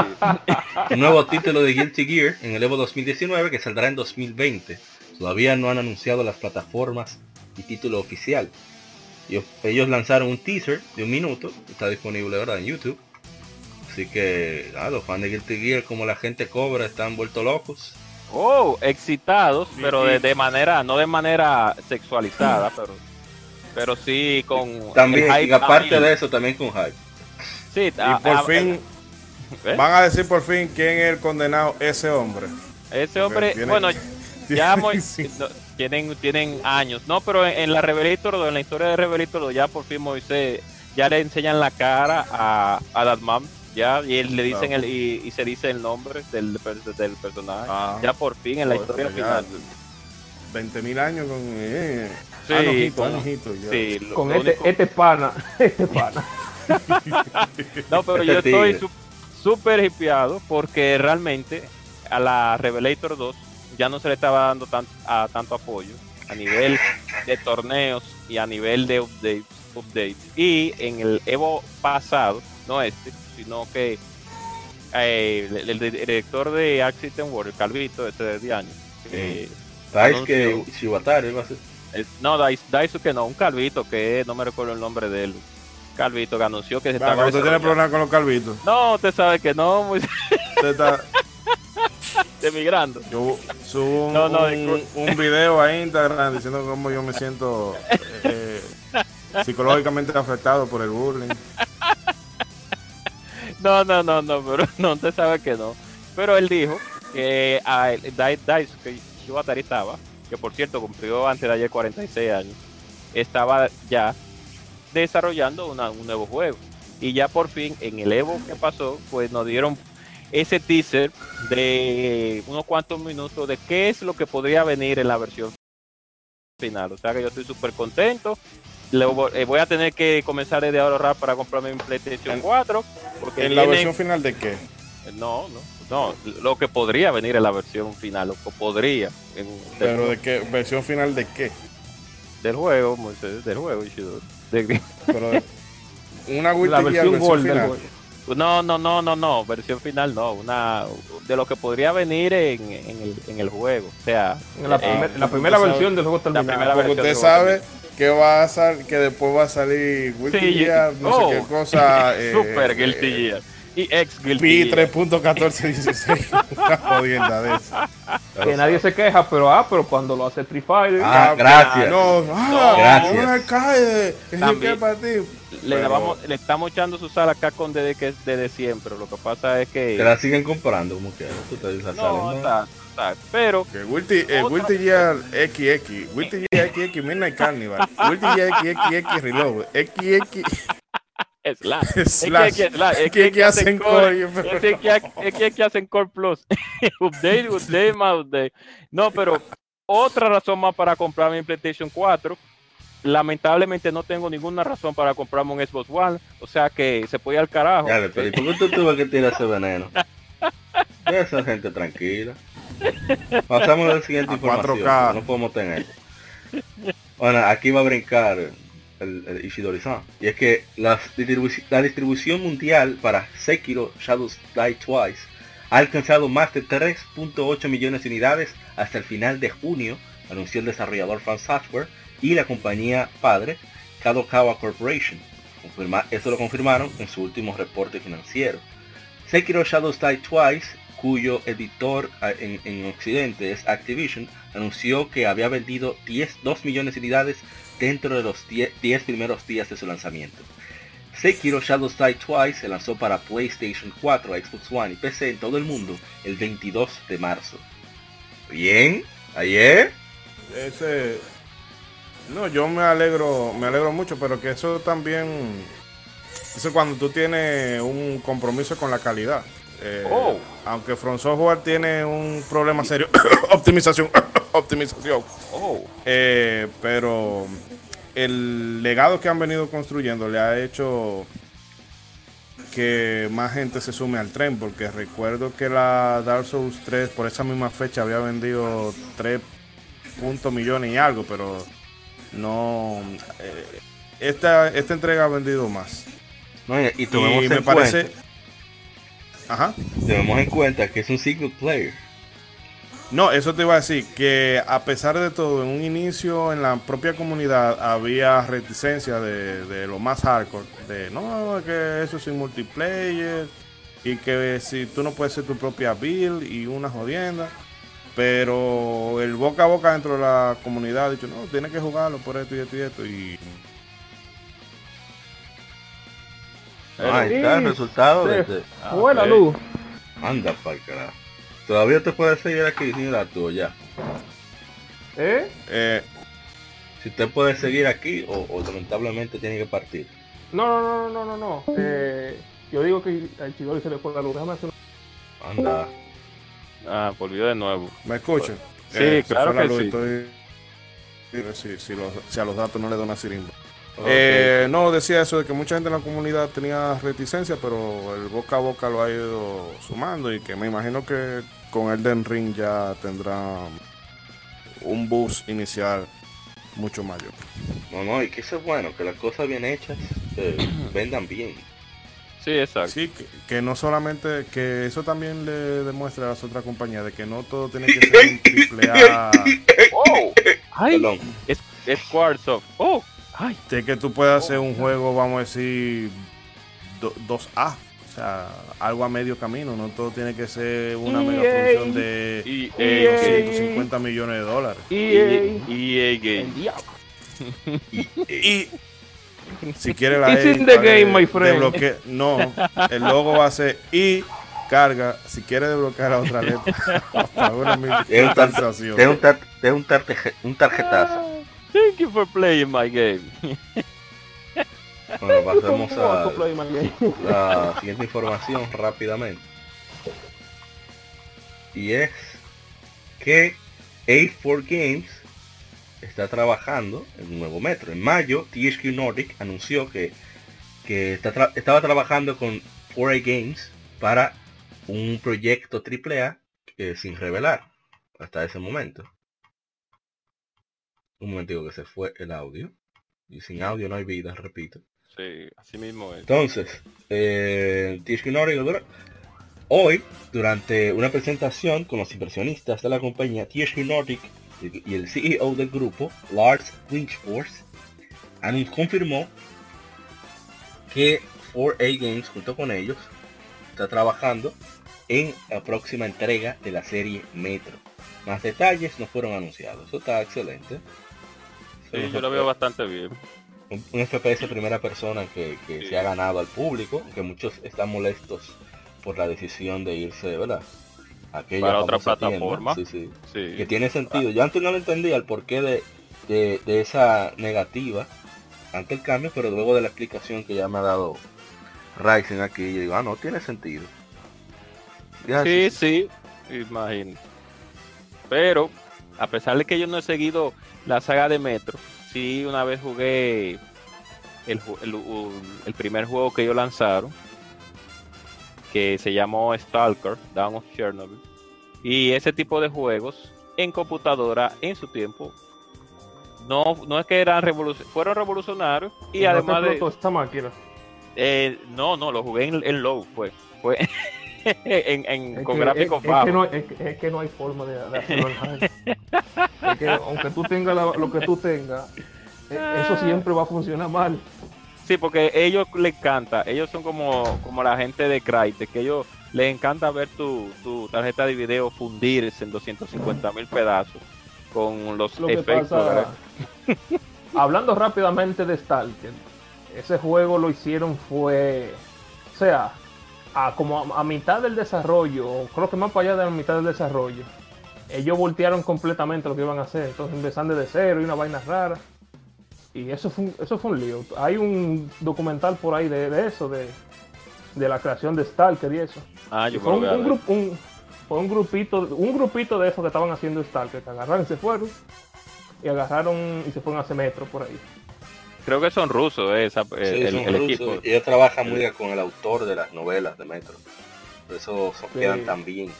un nuevo título de Guilty Gear en el Evo 2019 que saldrá en 2020. Todavía no han anunciado las plataformas y título oficial. Ellos, ellos lanzaron un teaser de un minuto, está disponible ahora en YouTube. Así que ah, los fans de Guilty Gear como la gente cobra están vueltos locos. Oh, excitados, Sí, pero sí. de, de manera, no de manera sexualizada, pero pero sí con También, hype y aparte también. de eso, también con hype. Sí, Y ah, por ah, fin, ¿eh? van a decir por fin quién es el condenado ese hombre. ese hombre, tiene- bueno, ya muy- Sí. no, tienen tienen años, no, pero en, en la Revelator, en la historia de Revelator, ya por fin Moisés ya le enseñan la cara a, a ya y él le dicen Claro. el y, y se dice el nombre del, del personaje, Ah, ya por fin en la historia final. 20 mil años con... Eh. Sí, Ah, no, hijito, con- no, hijito, ya. Sí, lo- Con lo este, único- este pana, este pana. No, pero Este yo estoy tigre. su- súper hipeado porque realmente a la Revelator 2 ya no se le estaba dando tan, a, tanto apoyo a nivel de torneos y a nivel de updates, updates. Y en el Evo pasado, no este, sino que eh, el, el director de System World, el Calvito, este de 10 años, eh, ¿Sabes que. Shibatari va a ser? eh, no, Dais- Daisuke no, un Calvito que no me recuerdo el nombre de él. Calvito que anunció que se Va, estaba pero usted tiene problemas con los calvitos. No, usted sabe que no, muy Usted está- emigrando. yo subo un, No, no, un, video a Instagram diciendo cómo yo me siento eh, psicológicamente afectado por el bullying. No, no, no, no, pero no, usted sabe que no. Pero él dijo que a Dai- Daisuke Shibatari estaba, que por cierto cumplió antes de ayer 46 años, estaba ya desarrollando una- un nuevo juego. Y ya por fin, en el Evo que pasó, pues nos dieron ese teaser de unos cuantos minutos de qué es lo que podría venir en la versión final. O sea que yo estoy súper contento. Le vo- eh, voy a tener que comenzar a ahorrar para comprarme un PlayStation En- 4. Porque ¿En la versión final de qué? no, no, no, lo que podría venir en la versión final, lo que podría en, ¿Pero de qué? ¿Versión final de qué? del juego, Moisés, del juego, Ishidori. De- Pero de- una La Gear versión versión Gold del final. juego. No, no, no, no, no, versión final no, una de lo que podría venir en, en el, en el juego, o sea, En la, eh, primer- la primera sabe- versión del juego primera terminado. Porque versión usted sabe que va a sal, que después va a salir Guilty Sí, Gear, no oh, sé qué cosa. eh, Super eh, Guilty Gear y ex Guilty Pi Gear. 3.1416. Una jodienda de esa. Que nadie se queja, pero ah, pero cuando lo hace Street Fighter. Ah, gracias. No, ah, Gracias. no me cae. Es También. que para ti. Le, Pero- vamos, le estamos echando su sal acá con desde que desde siempre, lo que pasa es que Te la siguen comprando como que no, salen, ¿no? está, está, pero Que eh, Gear XX, Gear XX Midnight Carnival, Guilty Gear XX Reload, XX Slash. Es Slash. que, que, es que, que que hacen core, es que, que- que, que hacen core plus. update, update, más update. No, pero otra razón más para comprarme mi PlayStation 4. Lamentablemente no tengo ninguna razón para comprarme un Xbox One. O sea que se puede ir al carajo. Ya, pero ¿y por qué tú tuve que tirar ese veneno? Esa gente tranquila. Pasamos a la siguiente A información. 4K. No podemos tener. Bueno, aquí va a brincar el, el Ishidori-san. Y es que la, distribu- la distribución mundial para Sekiro Shadows Die Twice ha alcanzado más de 3.8 millones de unidades hasta el final de junio, anunció el desarrollador From Software y la compañía padre Kadokawa Corporation. Confirma- eso lo confirmaron en su último reporte financiero. Sekiro Shadows Die Twice, cuyo editor ah, en, en Occidente es Activision, anunció que había vendido 10, 2 millones de unidades dentro de los 10, 10 primeros días de su lanzamiento. Sekiro Shadows Die Twice se lanzó para PlayStation 4, Xbox One y PC en todo el mundo el 22 de marzo. Bien, ayer. No, yo me alegro, me alegro mucho, pero que eso también, eso cuando tú tienes un compromiso con la calidad. Eh, Oh. Aunque From Software tiene un problema serio, optimización, optimización. Oh, Eh, pero el legado que han venido construyendo le ha hecho que más gente se sume al tren, porque recuerdo que la Dark Souls 3 por esa misma fecha había vendido 3 puntos millones y algo, pero no... eh, esta, esta entrega ha vendido más. No, y, y tomemos Y en me parece... cuenta, Ajá. tenemos en cuenta que es un single player. No, eso te iba a decir, que a pesar de todo, en un inicio en la propia comunidad había reticencia de, de lo más hardcore, de no, que eso es sin multiplayer, y que si tú no puedes ser tu propia build y una jodienda. Pero el boca a boca dentro de la comunidad ha dicho, no, tienes que jugarlo por esto y esto y esto. Y Ahí está el resultado de de- Ah, Fue la ok. luz. Anda pa'l carajo. Todavía te puedes seguir aquí sin la tuya. ¿Eh? eh, Si usted puede seguir aquí o, o lamentablemente tiene que partir. No, no, no, no, no, no. Eh, yo digo que al Chidori se le fue la luz. Déjame hacer Anda. Ah, volvió de nuevo. ¿me escuchan? Sí, Eh, claro que luz, sí. estoy- si, si los- si a los datos no le da una sirimba. Eh, no, decía eso de que mucha gente en la comunidad tenía reticencia, pero el boca a boca lo ha ido sumando y que me imagino que con Elden Ring ya tendrá un boost inicial mucho mayor. No, no, y que eso es bueno, que las cosas bien hechas eh, vendan bien. Sí, exacto. Sí, que, que no solamente, que eso también le demuestra a las otras compañías de que no todo tiene que ser un triple A, ¡Oh! ¡Ay! Perdón. Es, es. ¡Oh! ¡Ay! de que tú puedas hacer un juego, vamos a decir, do- 2A. O sea, algo a medio camino, no todo tiene que ser una EA. megaproducción de Y EA. 150 millones de dólares. EA. EA Game. El diablo. Y si quiere la It's E, in the game, my friend. no, el logo va a ser y carga. Si quiere desbloquear la otra letra, Es un, tar- es tarjetazo. Thank you for playing my game. Bueno, pasemos ¿Cómo a la siguiente información rápidamente. Y es que A4 Games está trabajando en un nuevo metro. En mayo, THQ Nordic anunció que, que está tra- estaba trabajando con 4A Games para un proyecto AAA eh, sin revelar hasta ese momento. Un momentico que se fue el audio. Y sin audio no hay vida, repito. Sí, así mismo es. Entonces, eh, THQ Nordic hoy, durante una presentación con los inversionistas de la compañía, THQ Nordic y el CEO del grupo, Lars Winchforce, confirmó que 4A Games junto con ellos está trabajando en la próxima entrega de la serie Metro. Más detalles no fueron anunciados. Eso está excelente. Sí, yo lo veo bastante bien. un, un FPS primera persona que, que Sí. se ha ganado al público, que muchos están molestos por la decisión de irse, ¿verdad? Aquella Para otra tienda. plataforma. Sí, sí. Sí. Que tiene sentido. Yo antes no lo entendía el porqué de, de, de esa negativa ante el cambio, pero luego de la explicación que ya me ha dado Ryzen aquí, yo digo, ah, no, tiene sentido. Ya, Sí, sí, imagino. Pero, a pesar de que yo no he seguido la saga de Metro, sí una vez jugué el, el primer juego que ellos lanzaron, que se llamó Stalker, Down of Chernobyl. Y ese tipo de juegos en computadora en su tiempo, no, no es que eran revoluc- fueron revolucionarios y No te además de... esta máquina. eh, no, no, lo jugué en, en low, fue. Fue en, en- con que- gráficos es- es que no, es, que- es que no hay forma de, de hacerlo en que aunque tú tengas la- lo que tú tengas, eh, eso siempre va a funcionar mal. Sí, porque ellos les encanta, ellos son como, como la gente de Crytek, que ellos les encanta ver tu, tu tarjeta de video fundirse en 250 mil pedazos con los Lo efectos. hablando rápidamente de Stalker, ese juego lo hicieron fue, o sea, a como a, a mitad del desarrollo, o creo que más para allá de la mitad del desarrollo, ellos voltearon completamente lo que iban a hacer, entonces empezaron desde cero y una vaina rara. Y eso fue, un, eso fue un lío. Hay un documental por ahí de, de eso, de, de la creación de Stalker y eso. Ah, Y fue un, a un un, fue un grupito, un grupito de esos que estaban haciendo Stalker, que agarraron y se fueron, y agarraron y se fueron a hacer metro por ahí. creo que son rusos eh, esa, eh, Sí, el, son el rusos, equipo. y ellos trabajan muy bien con el autor de las novelas de Metro. Por eso son, Sí. quedan tan bien.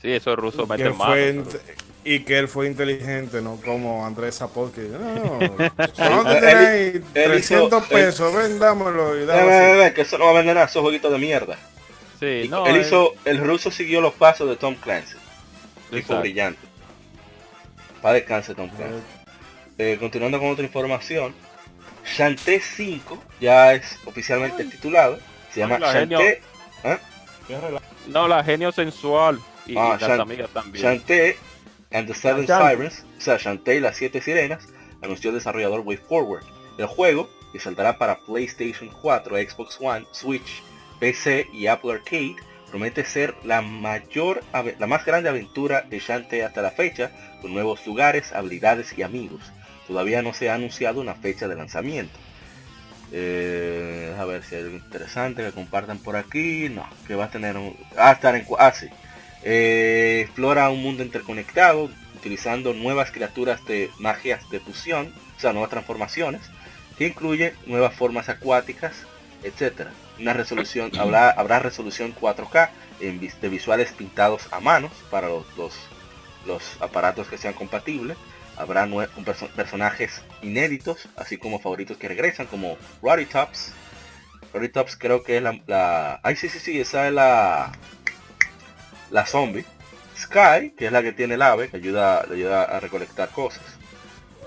Sí, esos rusos Que meten fue mano. int- y que él fue inteligente, no como Andrés Zapot que no, él 300 hizo- pesos, vendámoslo y dame ve, ve, ve, que eso no va a vender nada, esos jueguitos de mierda. Sí, Y no, él eh, hizo, el ruso siguió los pasos de Tom Clancy. Tipo brillante. Para descanse Tom Clancy. Eh, continuando con otra información. Shantae 5 ya es oficialmente titulado. Se llama la genio. Shantae, No, la genio sensual. Y, Ah, y las Shan- amigas también. Shantae and the Seven. Sirens, o sea, Shantae y las siete sirenas, anunció el desarrollador WayForward. El juego, que saldrá para PlayStation 4, Xbox One, Switch, PC y Apple Arcade, promete ser la mayor, la más grande aventura de Shantae hasta la fecha, con nuevos lugares, habilidades y amigos. Todavía no se ha anunciado una fecha de lanzamiento. Eh, a ver si hay algo interesante que compartan por aquí. No, que va a tener un... Ah, estar en... Ah, sí. Eh, explora un mundo interconectado utilizando nuevas criaturas de magias de fusión, o sea, nuevas transformaciones, que incluye nuevas formas acuáticas, etcétera. Una resolución, habrá, habrá resolución 4K en de visuales pintados a manos para los, los, los aparatos que sean compatibles. Habrá nue- perso- personajes inéditos, así como favoritos que regresan, como Roddy Tops. Roddy Tops creo que es la, la... Ay, sí, sí, sí, esa es la la zombie, Sky, que es la que tiene el ave, que ayuda, le ayuda a recolectar cosas,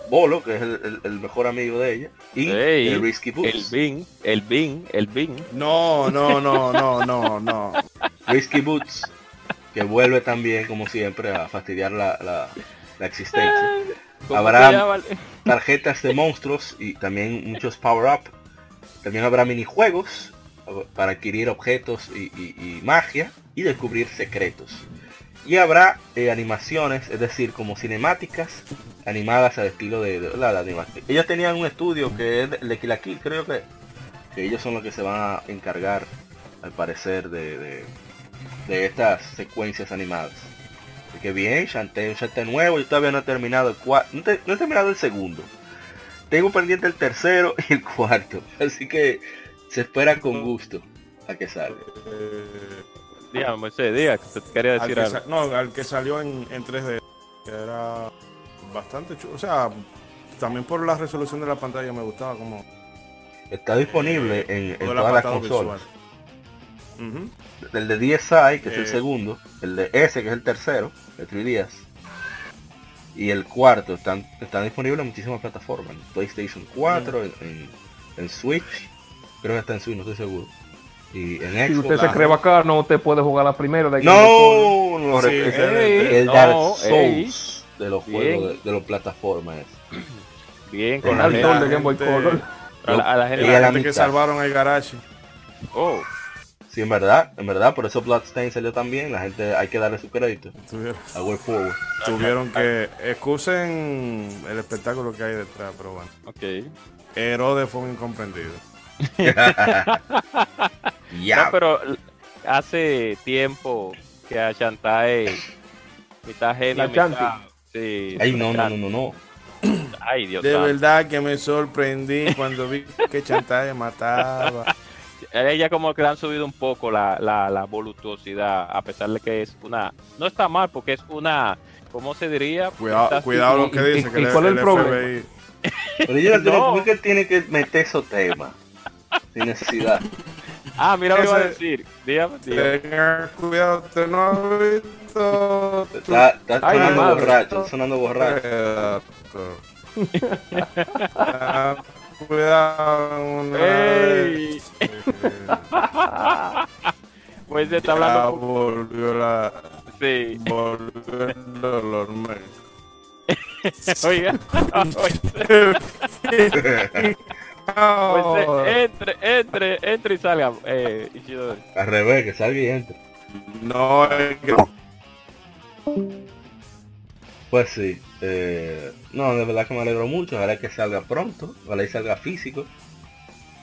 Bolo, que es el, el- el mejor amigo de ella, y Ey, el Risky El Boots. Bing, el Bing, el Bing. No, no, no, no, no, no. Risky Boots, que vuelve también, como siempre, a fastidiar la, la- la existencia. ¿Cómo Habrá-? Tarjetas de monstruos y también muchos power-up. También habrá minijuegos para adquirir objetos y, y- magia y descubrir secretos. Y habrá eh, animaciones, es decir, como cinemáticas animadas al estilo de, la, animación. Ellos tenían un estudio que es de creo que, que ellos son los que se van a encargar, al parecer, de, de, estas secuencias animadas. Así que bien, Shantae, Shantae nuevo, yo todavía no he terminado el cuarto, no he terminado el segundo. Tengo pendiente el tercero y el cuarto, así que se espera con gusto a que salga. Eh, Dígame, Moisés, diga, que te quería al decir que algo. no, al que salió en, en 3D, que era bastante chulo. O sea, también por la resolución de la pantalla me gustaba como Está disponible en, todas las consolas. El de DSi, que es el Eh. segundo, el de S, que es el tercero, el 3DS, y el cuarto están, están disponibles en muchísimas plataformas. En PlayStation 4, en, en- en Switch, creo que está en Switch, no estoy seguro. Y en Si Xbox. usted se cree bacano, usted puede jugar la primera de Game Boy No, no, Sí, excelente. el no, Dark ey. Souls de los juegos de, de los plataformas. Bien, Con El de Game Boy Color. a la, a la Y gente. a La la gente que salvaron al garage. Oh, Sí, en verdad, en verdad, por eso Bloodstain salió también, la gente hay que darle su crédito Tuvieron, a Way Forward. tuvieron que excusen el espectáculo que hay detrás, pero bueno. ok. Herodes fue un incomprendido. Ya, No, pero hace tiempo que a Shantae, mitad genio, mitad... Sí, Ay, no, no, no, no, no. Ay, Dios De santo. verdad que me sorprendí cuando vi que Chantaje mataba. A ella como que le han subido un poco la, la, la voluptuosidad, a pesar de que es una... No está mal, porque es una... ¿Cómo se diría? Cuidado, cuidado lo y- que y- dice, que y cuál es el el problema? Pero yo no tiene que meter esos temas sin necesidad. Ah, mira lo que iba a decir. Dígame, dígame. Tenga cuidado, usted no ha visto. Está, está Ay, sonando madre. borracho, está sonando borracho. Ah, Cuidado, una Ey. Pues se está Ya hablando... volvió la. Sí. Volvió el dolor. Oiga. Pues eh, entre, entre, entre y salga. Eh, Ishidori. Al revés, que salga y entre. No, es que. Pues sí. eh, no, de verdad que me alegro mucho. Ojalá que salga pronto. Ojalá y salga físico.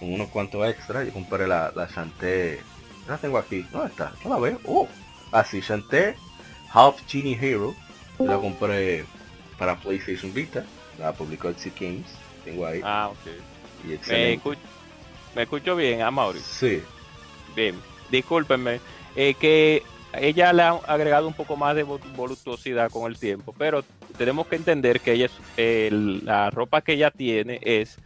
Con unos cuantos extras. Yo compré la, la Shantae. La tengo aquí. ¿Dónde está? No la veo. Oh. Ah, sí, Shantae Half Genie Hero. Yo la compré para PlayStation Vita. La publicó Exit Games. tengo ahí. Ah, ok. Y Me, excelente. escu- me escucho bien, a Mauri. Sí, Bien, discúlpenme. eh, que ella le ha agregado un poco más de vo- voluptuosidad con el tiempo, pero tenemos que entender que ella es, la ropa que ella tiene es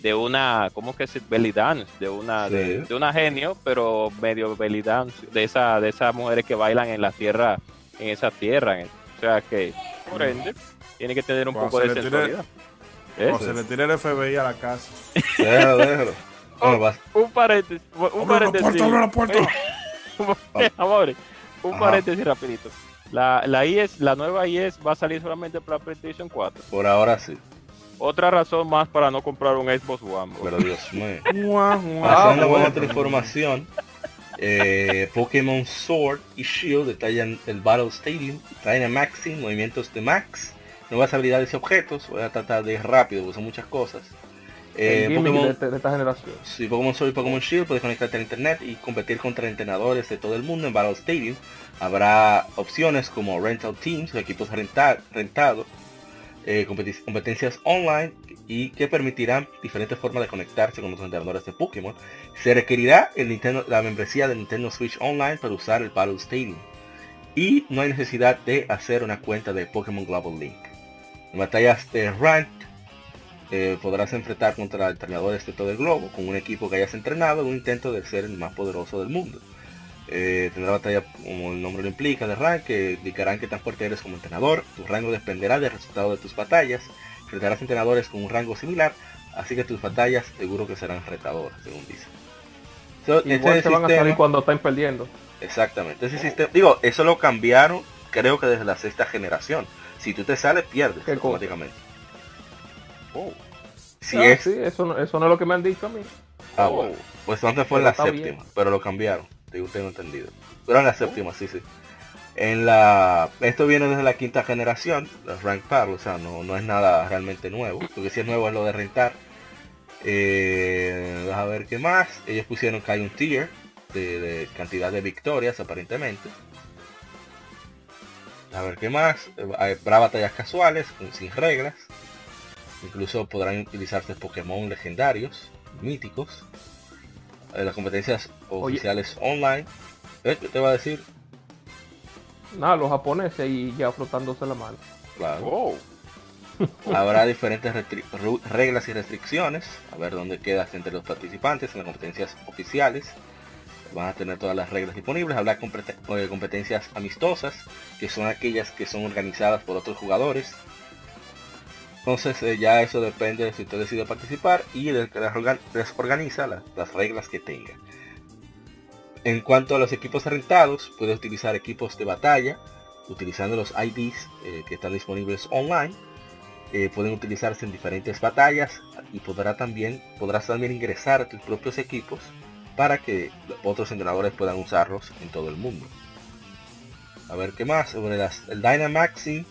de una, ¿cómo que es? Belly dance, de una, Sí. de, de una genio, pero medio belly dance, de esa, de esas mujeres que bailan en la tierra, en esa tierra. en- o sea que, por ende, tiene que tener un poco se de sensualidad. O se le tire el FBI a la casa. déjalo, déjalo. Vas- Un paréntesis, un ¡Abre la paréntesis. puerta, abre la puerta! Amores, un Ajá. paréntesis rapidito. La, la IS, la nueva IS va a salir solamente para PlayStation 4. por ahora sí, Otra razón más para no comprar un Xbox One. bro. pero Dios mío. Pasando con otra información, eh, Pokémon Sword y Shield detallan el Battle Stadium, traen a Maxing, movimientos de Max, nuevas habilidades y objetos, voy a tratar de ir rápido porque son muchas cosas. Eh, de, Pokémon, este- de esta generación. si Pokémon Sword y Pokémon Shield puedes conectarte a internet y competir contra entrenadores de todo el mundo en Battle Stadium. Habrá opciones como Rental Teams equipos renta- rentados, eh, competi- competencias online y que permitirán diferentes formas de conectarse con los entrenadores de Pokémon. Se requerirá el Nintendo, la membresía de Nintendo Switch Online para usar el Battle Stadium. Y no hay necesidad de hacer una cuenta de Pokémon Global Link. En batallas de Ranked eh, podrás enfrentar contra entrenadores de todo el globo con un equipo que hayas entrenado en un intento de ser el más poderoso del mundo. Eh, tendrá batalla, como el nombre lo implica, de rank, que indicarán qué tan fuerte eres como entrenador. Tu rango dependerá del resultado de tus batallas. Enfrentarás entrenadores con un rango similar, así que tus batallas seguro que serán retadoras, según dice. So, este Igual es se el van a salir sistema- cuando están perdiendo. Exactamente. Ese sistema, digo, eso lo cambiaron, creo que desde la sexta generación. Si tú te sales, pierdes ¿Qué automáticamente. Oh, Si Ah, es sí, eso, no- eso no es lo que me han dicho a mí. Ah, Oh. bueno. Pues antes fue Pero en la séptima, bien. pero lo cambiaron. Digo, tengo entendido. Pero en la séptima, sí, sí. En la... Esto viene desde la quinta generación, los Rank Battle, o sea, no, no es nada realmente nuevo. Lo que sí es nuevo es lo de rentar. Eh, a ver qué más. Ellos pusieron que hay un tier de, de cantidad de victorias, aparentemente. A ver qué más. Eh, Habrá batallas casuales, sin reglas. Incluso podrán utilizarse Pokémon legendarios, míticos. Eh, las competencias Oye. oficiales online. ¿Eh? ¿Qué te va a decir? Nada, los japoneses y ya frotándose la mano. Claro. oh. Habrá diferentes reglas y restricciones. A ver dónde quedas entre los participantes en las competencias oficiales. Van a tener todas las reglas disponibles. Habrá eh, competencias amistosas, que son aquellas que son organizadas por otros jugadores. Entonces eh, ya eso depende de si usted decide participar y del que las organ- les organiza las, las reglas que tenga. En cuanto a los equipos rentados, puede utilizar equipos de batalla, utilizando los IDs eh, que están disponibles online pueden utilizarse en diferentes batallas y podrá también, podrás también ingresar a tus propios equipos para que otros entrenadores puedan usarlos en todo el mundo. A ver qué más las, el Dynamaxing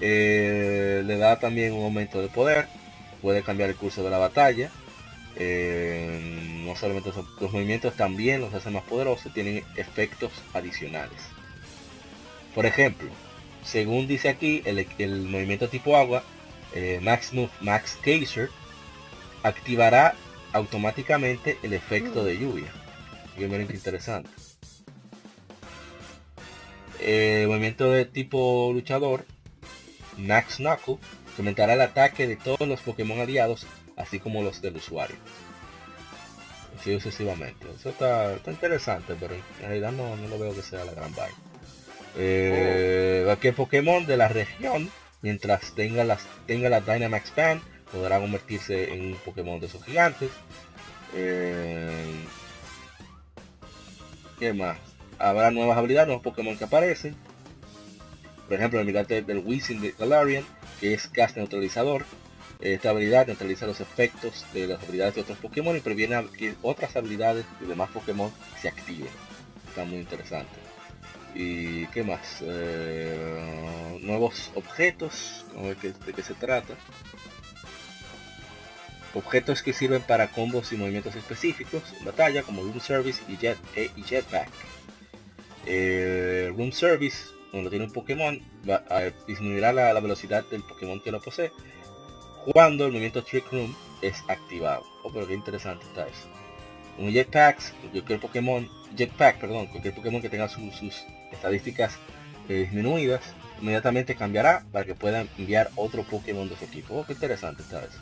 eh, le da también un aumento de poder, puede cambiar el curso de la batalla. eh, no solamente los movimientos también los hacen más poderosos, tienen efectos adicionales. Por ejemplo, según dice aquí, el, movimiento tipo agua eh, Max Move Max Geyser activará automáticamente el efecto de lluvia. Bien interesante. Eh, movimiento de tipo luchador Max Knuckle que aumentará el ataque de todos los Pokémon aliados, así como los del usuario. Así sucesivamente. Eso está, está interesante, pero en realidad no, no lo veo que sea la gran vaina. Eh, Cualquier Pokémon de la región mientras tenga las tenga la Dynamax Band podrá convertirse en un Pokémon de esos gigantes. Eh, ¿qué más? habrá nuevas habilidades nuevos Pokémon que aparecen. Por ejemplo la habilidad del Weezing de Galarian que es gas neutralizador esta habilidad neutraliza los efectos de las habilidades de otros Pokémon y previene que otras habilidades de demás Pokémon se activen. Está muy interesante. Y qué más Eh, nuevos objetos a ver qué- de qué se trata objetos que sirven para combos y movimientos específicos en batalla como room service y jet e- y jetpack Eh, room service cuando tiene un Pokémon disminuirá la, la velocidad del Pokémon que lo posee cuando el movimiento trick room es activado. Oh, pero qué interesante está eso. Un jetpack, cualquier Pokémon, jetpack, perdón, cualquier Pokémon que tenga sus, estadísticas eh, disminuidas, inmediatamente cambiará para que puedan enviar otro Pokémon de su equipo. Oh, qué interesante está eso.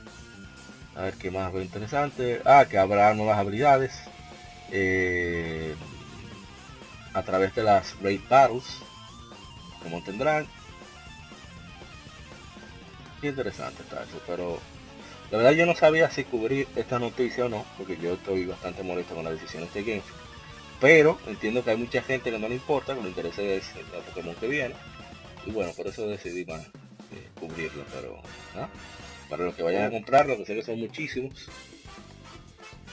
A ver qué más veo interesante. Ah, que habrá nuevas habilidades. Eh, a través de las Raid Battles. Como tendrán. Qué interesante está eso, pero la verdad yo no sabía si cubrir esta noticia o no, porque yo estoy bastante molesto con las decisiones de Game Pero entiendo que hay mucha gente que no le importa, que le interesa es el Pokémon que viene. Y bueno, por eso decidí más eh, cubrirlo, pero para los que vayan a comprarlo, que sé que son muchísimos.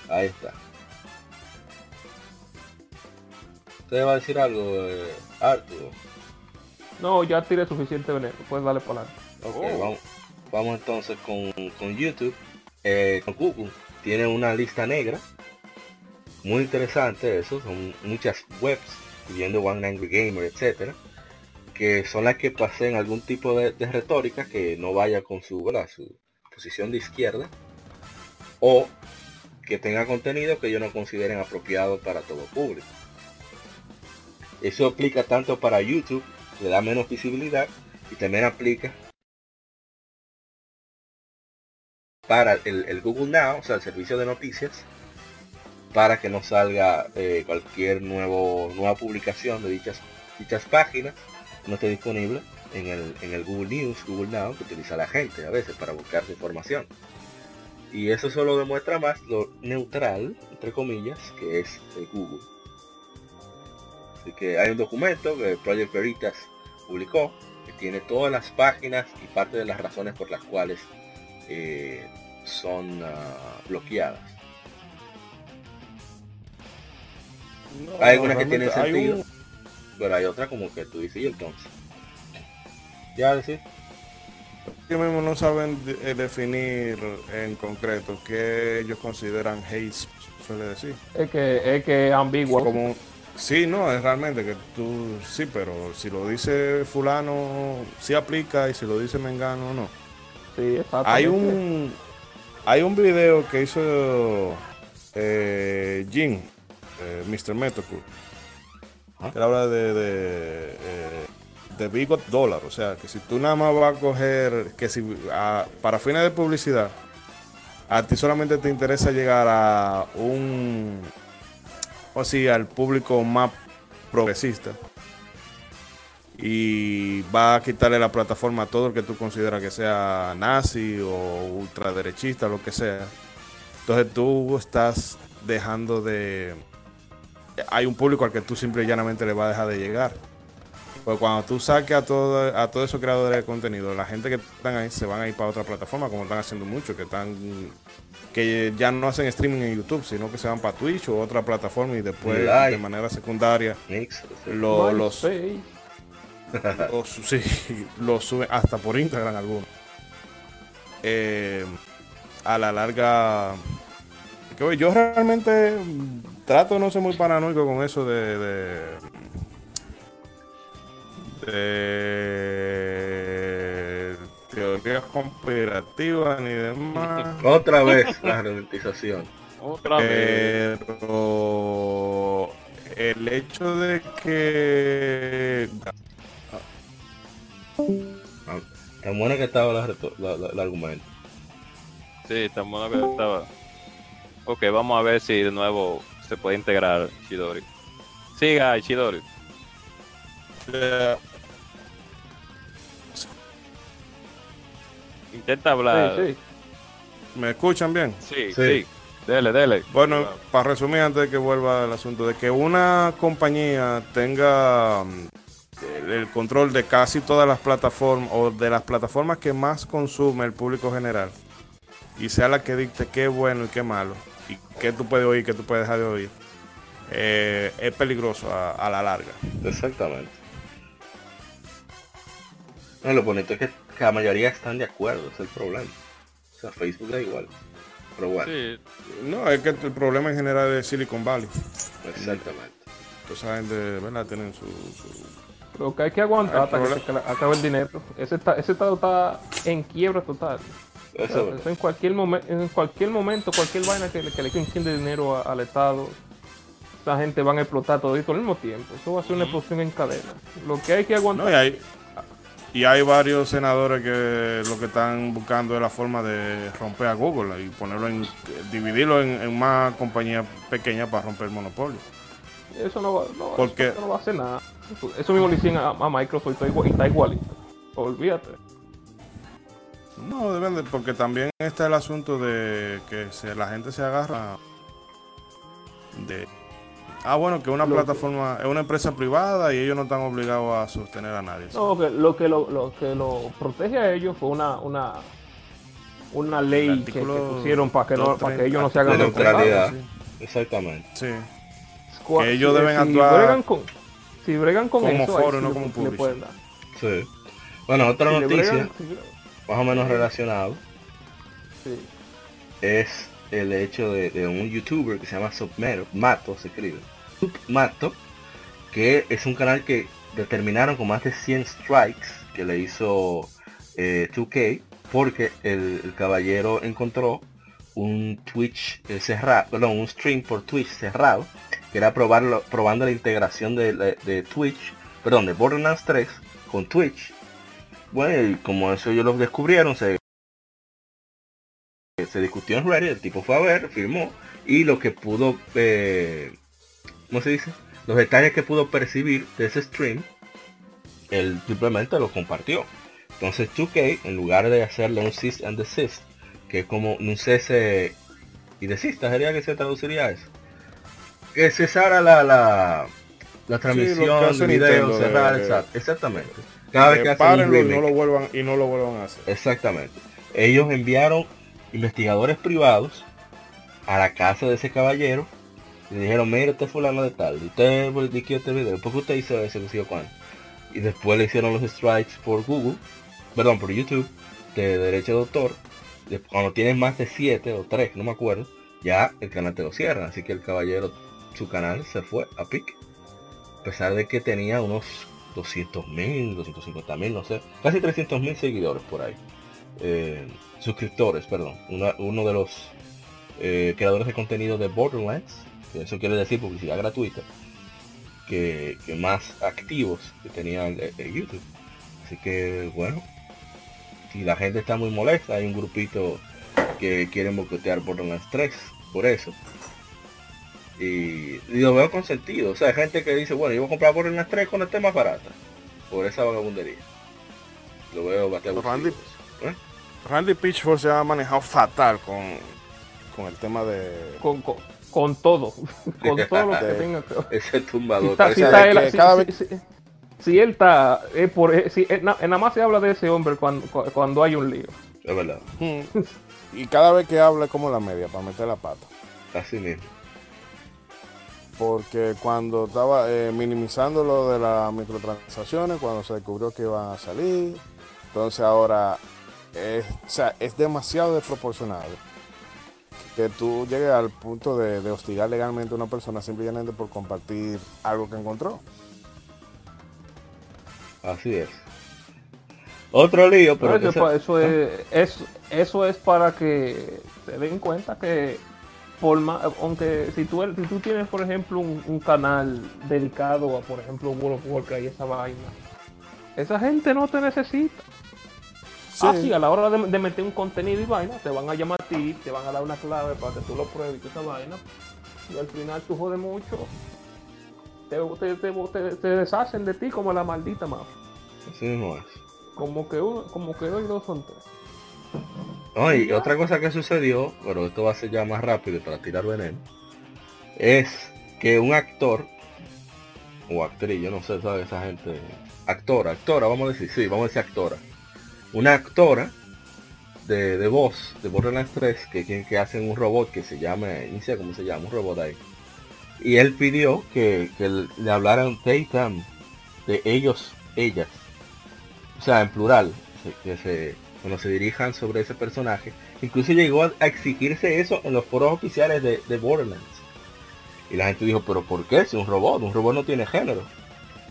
Ahí está. ¿Usted va a decir algo, eh, Arturo? No, ya tiré suficiente veneno, puedes darle por adelante. Ok, oh. vamos, vamos entonces con, con YouTube. Eh, con Google tiene una lista negra. Muy interesante eso, son muchas webs, incluyendo One Angry Gamer, etcétera que son las que pasen algún tipo de, retórica que no vaya con su, su posición de izquierda o que tenga contenido que ellos no consideren apropiado para todo público. Eso aplica tanto para YouTube, le da menos visibilidad, y también aplica para el, Google Now, o sea, el servicio de noticias, para que no salga eh, cualquier nuevo, nueva publicación de dichas, dichas páginas no esté disponible en el, en el Google News, Google Now, que utiliza la gente a veces para buscar su información. Y eso solo demuestra más lo neutral, entre comillas, que es Google. Así que hay un documento que Project Veritas publicó, que tiene todas las páginas y parte de las razones por las cuales eh, son ah, bloqueadas. hay algunas que tienen sentido pero hay otra como que tú dices y entonces. Ya decir. Ellos mismos no saben eh, definir en concreto qué ellos consideran hate, suele decir. Es que es que ambiguo. Como, sí, no, es realmente que tú, sí, pero si lo dice fulano, sí aplica y si lo dice mengano, no. Sí, exactamente. Hay un, hay un video que hizo eh, Jim, eh, Mr. Metokur que habla de, de, eh, de Bigot Dollar. O sea, que si tú nada más vas a coger, que si para fines de publicidad, a ti solamente te interesa llegar a un, o sea, al público más progresista. Y va a quitarle la plataforma a todo el que tú consideras que sea nazi o ultraderechista, lo que sea. Entonces tú estás dejando de, hay un público al que tú simple y llanamente le va a dejar de llegar. Pues cuando tú saques a todo, a todos esos creadores de contenido, la gente que están ahí se van a ir para otra plataforma, como están haciendo muchos, que están que ya no hacen streaming en YouTube, sino que se van para Twitch o otra plataforma y después de manera secundaria lo, los, los, suben hasta por Instagram algunos. Eh, a la larga, yo realmente trato de no ser muy paranoico con eso de, de, de teorías conspirativas ni demás. Otra vez la ralentización. Otra vez. Pero el hecho de que tan buena que estaba la, el argumento. Sí, tan buena que estaba. Ok, vamos a ver si de nuevo se puede integrar Chidori. Siga, Chidori. Intenta hablar. Sí, ¿Me escuchan bien? Sí, sí. Dele, dele. Bueno, para resumir antes de que vuelva el asunto, de que una compañía tenga mm, el control de casi todas las plataformas o de las plataformas que más consume el público general y sea la que dicte qué bueno y qué malo y qué tú puedes oír, qué tú puedes dejar de oír, eh, es peligroso a, la larga. Exactamente. lo bonito es que, la mayoría están de acuerdo, es el problema. O sea, Facebook da igual. Pero bueno. No, es que el problema en general es Silicon Valley. Exactamente. Entonces esa gente, ¿verdad? Tienen su... Pero que hay que aguantar hasta que se acabe el dinero. Ese, ese estado está en quiebra total. Eso, Eso en cualquier momento, en cualquier momento, cualquier vaina que, le- que le enciende dinero a- al Estado, esa gente van a explotar todo esto al mismo tiempo. Eso va a ser una explosión en cadena. Lo que hay que aguantar. No, y hay, y hay varios senadores que lo que están buscando es la forma de romper a Google y ponerlo en, dividirlo en, en más compañías pequeñas para romper el monopolio. Eso no va, no, Porque- eso no va a hacer nada. Eso mismo le hicieron a, a Microsoft y está igual- y está igualito. Olvídate. No, depende, porque también está el asunto de que se, la gente se agarra de... Ah, bueno, que una Lo que- plataforma es una empresa privada y ellos no están obligados a sostener a nadie. No, que lo que lo, lo que lo protege a ellos fue una una una ley que, pusieron para que no para que ellos no se de hagan los neutralidad. sí. Exactamente. Sí. Squad- Que ellos si- deben si actuar bregan con, si bregan con como eso, foro, no como dar. Sí. Bueno, otra Si noticia, bregan- si bre- más o menos relacionado, sí. es el hecho de, un youtuber que se llama Submato, Mato se escribe, Submato, que es un canal que determinaron con más de 100 strikes que le hizo eh, 2K, porque el, el caballero encontró un Twitch eh, cerrado, perdón, un stream por Twitch cerrado, que era probarlo, probando la integración de, de- de Twitch, perdón, de Borderlands 3 con Twitch. Bueno, y como eso ellos lo descubrieron, se se discutió en Reddit, el tipo fue a ver, firmó, y lo que pudo, eh, ¿cómo se dice? Los detalles que pudo percibir de ese stream, él simplemente lo compartió. Entonces 2K, en lugar de hacerle un cease and desist, que es como un cese y desista, sería que se traduciría eso. Que cesara la, la, la transmisión de video, cerrar, de- exact- exactamente. Cada vez Que hacen un no lo vuelvan y no lo vuelvan a hacer. Exactamente. Ellos enviaron investigadores privados a la casa de ese caballero y le dijeron, mire, usted es fulano de tal, usted publicó este video, ¿por qué usted hizo ese que cuándo? Y después le hicieron los strikes por Google, perdón, por YouTube, de derecho de autor. Cuando tienes más de 7 o 3, no me acuerdo, ya el canal te lo cierran. Así que el caballero, su canal se fue a pique. A pesar de que tenía unos 200 mil, 250 mil, no sé, casi 300 mil seguidores por ahí. Eh, suscriptores, perdón. Una- uno de los eh, creadores de contenido de Borderlands, que eso quiere decir publicidad gratuita, que, que más activos que tenía eh, YouTube. Así que bueno, si la gente está muy molesta, hay un grupito que quieren boicotear Borderlands 3 por eso. Y, y lo veo con sentido. O sea, hay gente que dice, bueno, yo voy a comprar Borderlands 3 cuando esté más barata. Por esa vagabundería. Lo veo bastante. Randy Pitchford se ha manejado fatal con, con el tema de... Con, con, con todo. con todo lo que De- tenga que Ese tumbador. Si, está- si parece- está de él- que si- cada si- si- si él está, es por, si- es na- nada más se habla de ese hombre cuando, cu- cuando hay un lío. Es verdad. Hmm. Y cada vez que habla es como la media, para meter la pata. Así mismo. Porque cuando estaba eh, minimizando lo de las microtransacciones, cuando se descubrió que iban a salir, entonces ahora es, o sea, es demasiado desproporcionado que tú llegues al punto de, de hostigar legalmente a una persona simplemente por compartir algo que encontró. Así es. Otro lío, pero eso, eso es, es- eso es para que se den cuenta que por ma- aunque si tú, si tú tienes por ejemplo un, un canal dedicado a por ejemplo World of Warcraft y esa vaina, esa gente no te necesita. Sí. Ah, sí, a la hora de, de meter un contenido y vaina, te van a llamar a ti, te van a dar una clave para que tú lo pruebes y toda esa vaina. Y al final tú jodes mucho. Te, te, te, te- te deshacen de ti como la maldita mafia. Así mismo es. Como que uno, como que hoy dos son tres. No, y otra cosa que sucedió, pero esto va a ser ya más rápido para tirar veneno, es que un actor, o actriz, yo no sé, sabe esa gente, actora, actora, vamos a decir, sí, vamos a decir actora. Una actora de, de voz de Borderlands 3, que, que, que hacen un robot que se llama, ni sé cómo se llama, un robot ahí. Y él pidió que, que le hablaran them, de ellos, ellas. O sea, en plural, que se, cuando se dirijan sobre ese personaje. Incluso llegó a, exigirse eso en los foros oficiales de, de Borderlands. Y la gente dijo, pero ¿por qué? Si un robot, un robot no tiene género.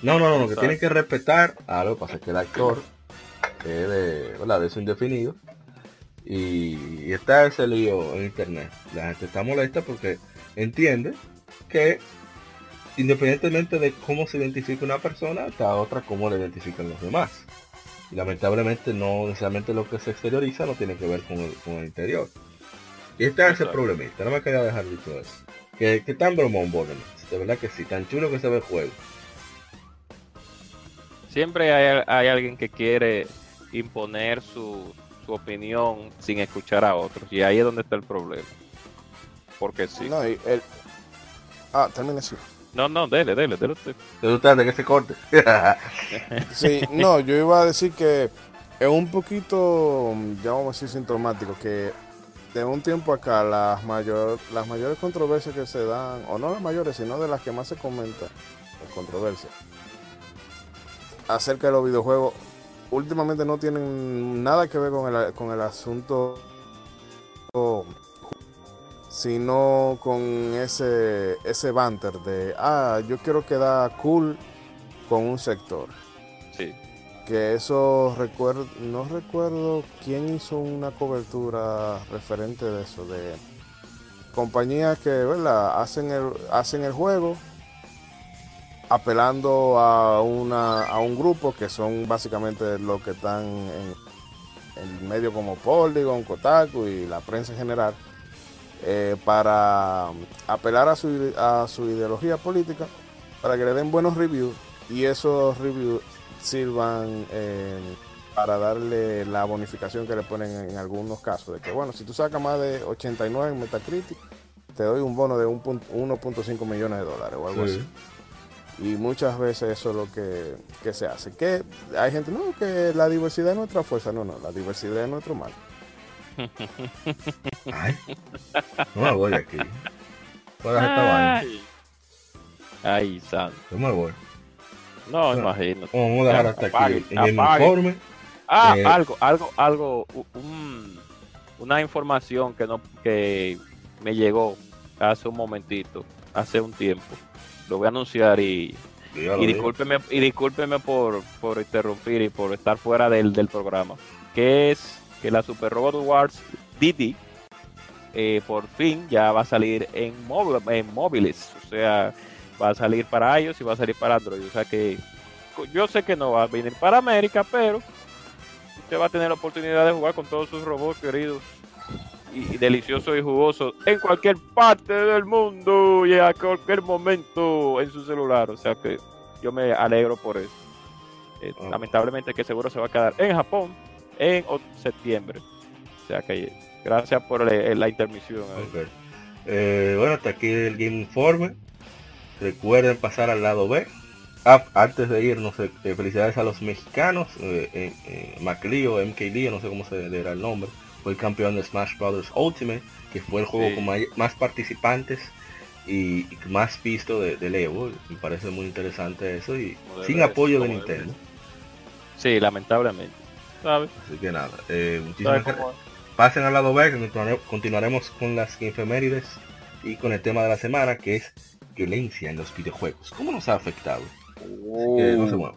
No, no, no, no, que tienen que respetar. Ah, lo que pasa es que el actor es de, ¿verdad? de eso indefinido. Y, y está ese lío en internet. La gente está molesta porque entiende que independientemente de cómo se identifica una persona, está otra cómo le identifican los demás. Y lamentablemente no necesariamente lo que se exterioriza no tiene que ver con el, con el interior. Y este es ese problemita, no me quería dejar dicho eso. Que, que tan bromón Borderlands, de verdad que sí, tan chulo que se ve el juego. Siempre hay, hay alguien que quiere imponer su, su opinión sin escuchar a otros. Y ahí es donde está el problema. Porque sí. No, y el... Ah, termina así. No, no, dele, dele, dele usted. ¿Te gusta de que se corte? Sí, no, yo iba a decir que es un poquito, ya vamos a decir, sintomático, que de un tiempo acá las, mayor, las mayores controversias que se dan, o no las mayores, sino de las que más se comentan, las controversias, acerca de los videojuegos, últimamente no tienen nada que ver con el, con el asunto, sino con ese, ese banter de, ah, yo quiero quedar cool con un sector Sí. que eso recuerdo, no recuerdo quién hizo una cobertura referente de eso, de compañías que ¿verdad? hacen el, hacen el juego apelando a una a un grupo que son básicamente los que están en el medio como Polygon, Kotaku y la prensa en general eh, para apelar a su, a su ideología política para que le den buenos reviews y esos reviews sirvan eh, para darle la bonificación que le ponen en algunos casos. De que, bueno, si tú sacas más de 89 en Metacritic, te doy un bono de un pun- 1.5 millones de dólares o algo Sí. así. Y muchas veces eso es lo que, que se hace. Que hay gente, no, que la diversidad es nuestra fuerza. No, no, la diversidad es nuestro mal. Ay, no me voy de aquí. Fuera esta vaina. Ay, Ay, santo. Yo me voy. No, No. imagínate. Vamos a dejar hasta aquí apague, en el informe. Ah, Eh, algo, algo, algo, un- una información que no, que me llegó hace un momentito, hace un tiempo. Lo voy a anunciar y, y discúlpeme, y discúlpeme por, por interrumpir y por estar fuera del, del programa. Que es que la Super Robot Wars DD eh, por fin ya va a salir en, móvil, en móviles. O sea, va a salir para iOS y va a salir para Android. O sea que yo sé que no va a venir para América, pero usted va a tener la oportunidad de jugar con todos sus robots queridos y, deliciosos y jugosos en cualquier parte del mundo y a cualquier momento en su celular. O sea que yo me alegro por eso. Eh. Lamentablemente que seguro se va a quedar en Japón en septiembre. O sea que gracias por le- la intermisión. eh. Eh, bueno, hasta aquí el Game Informe. Recuerden pasar al lado B. Ah, antes de irnos, eh, eh, felicidades a los mexicanos. Eh, eh, eh, Maclio, MKD, no sé cómo se le era el nombre. Fue el campeón de Smash Brothers Ultimate, que fue el juego Sí. con más participantes y, y más visto de, del Evo. Me parece muy interesante eso y Como sin apoyo de Nintendo. Sí, lamentablemente. ¿Sabes? Así que nada, eh, muchísimas ¿Sabes gracias. pasen al lado B, que continuaremos con las efemérides y con el tema de la semana, que es violencia en los videojuegos. ¿Cómo nos ha afectado? Así que no se muevan.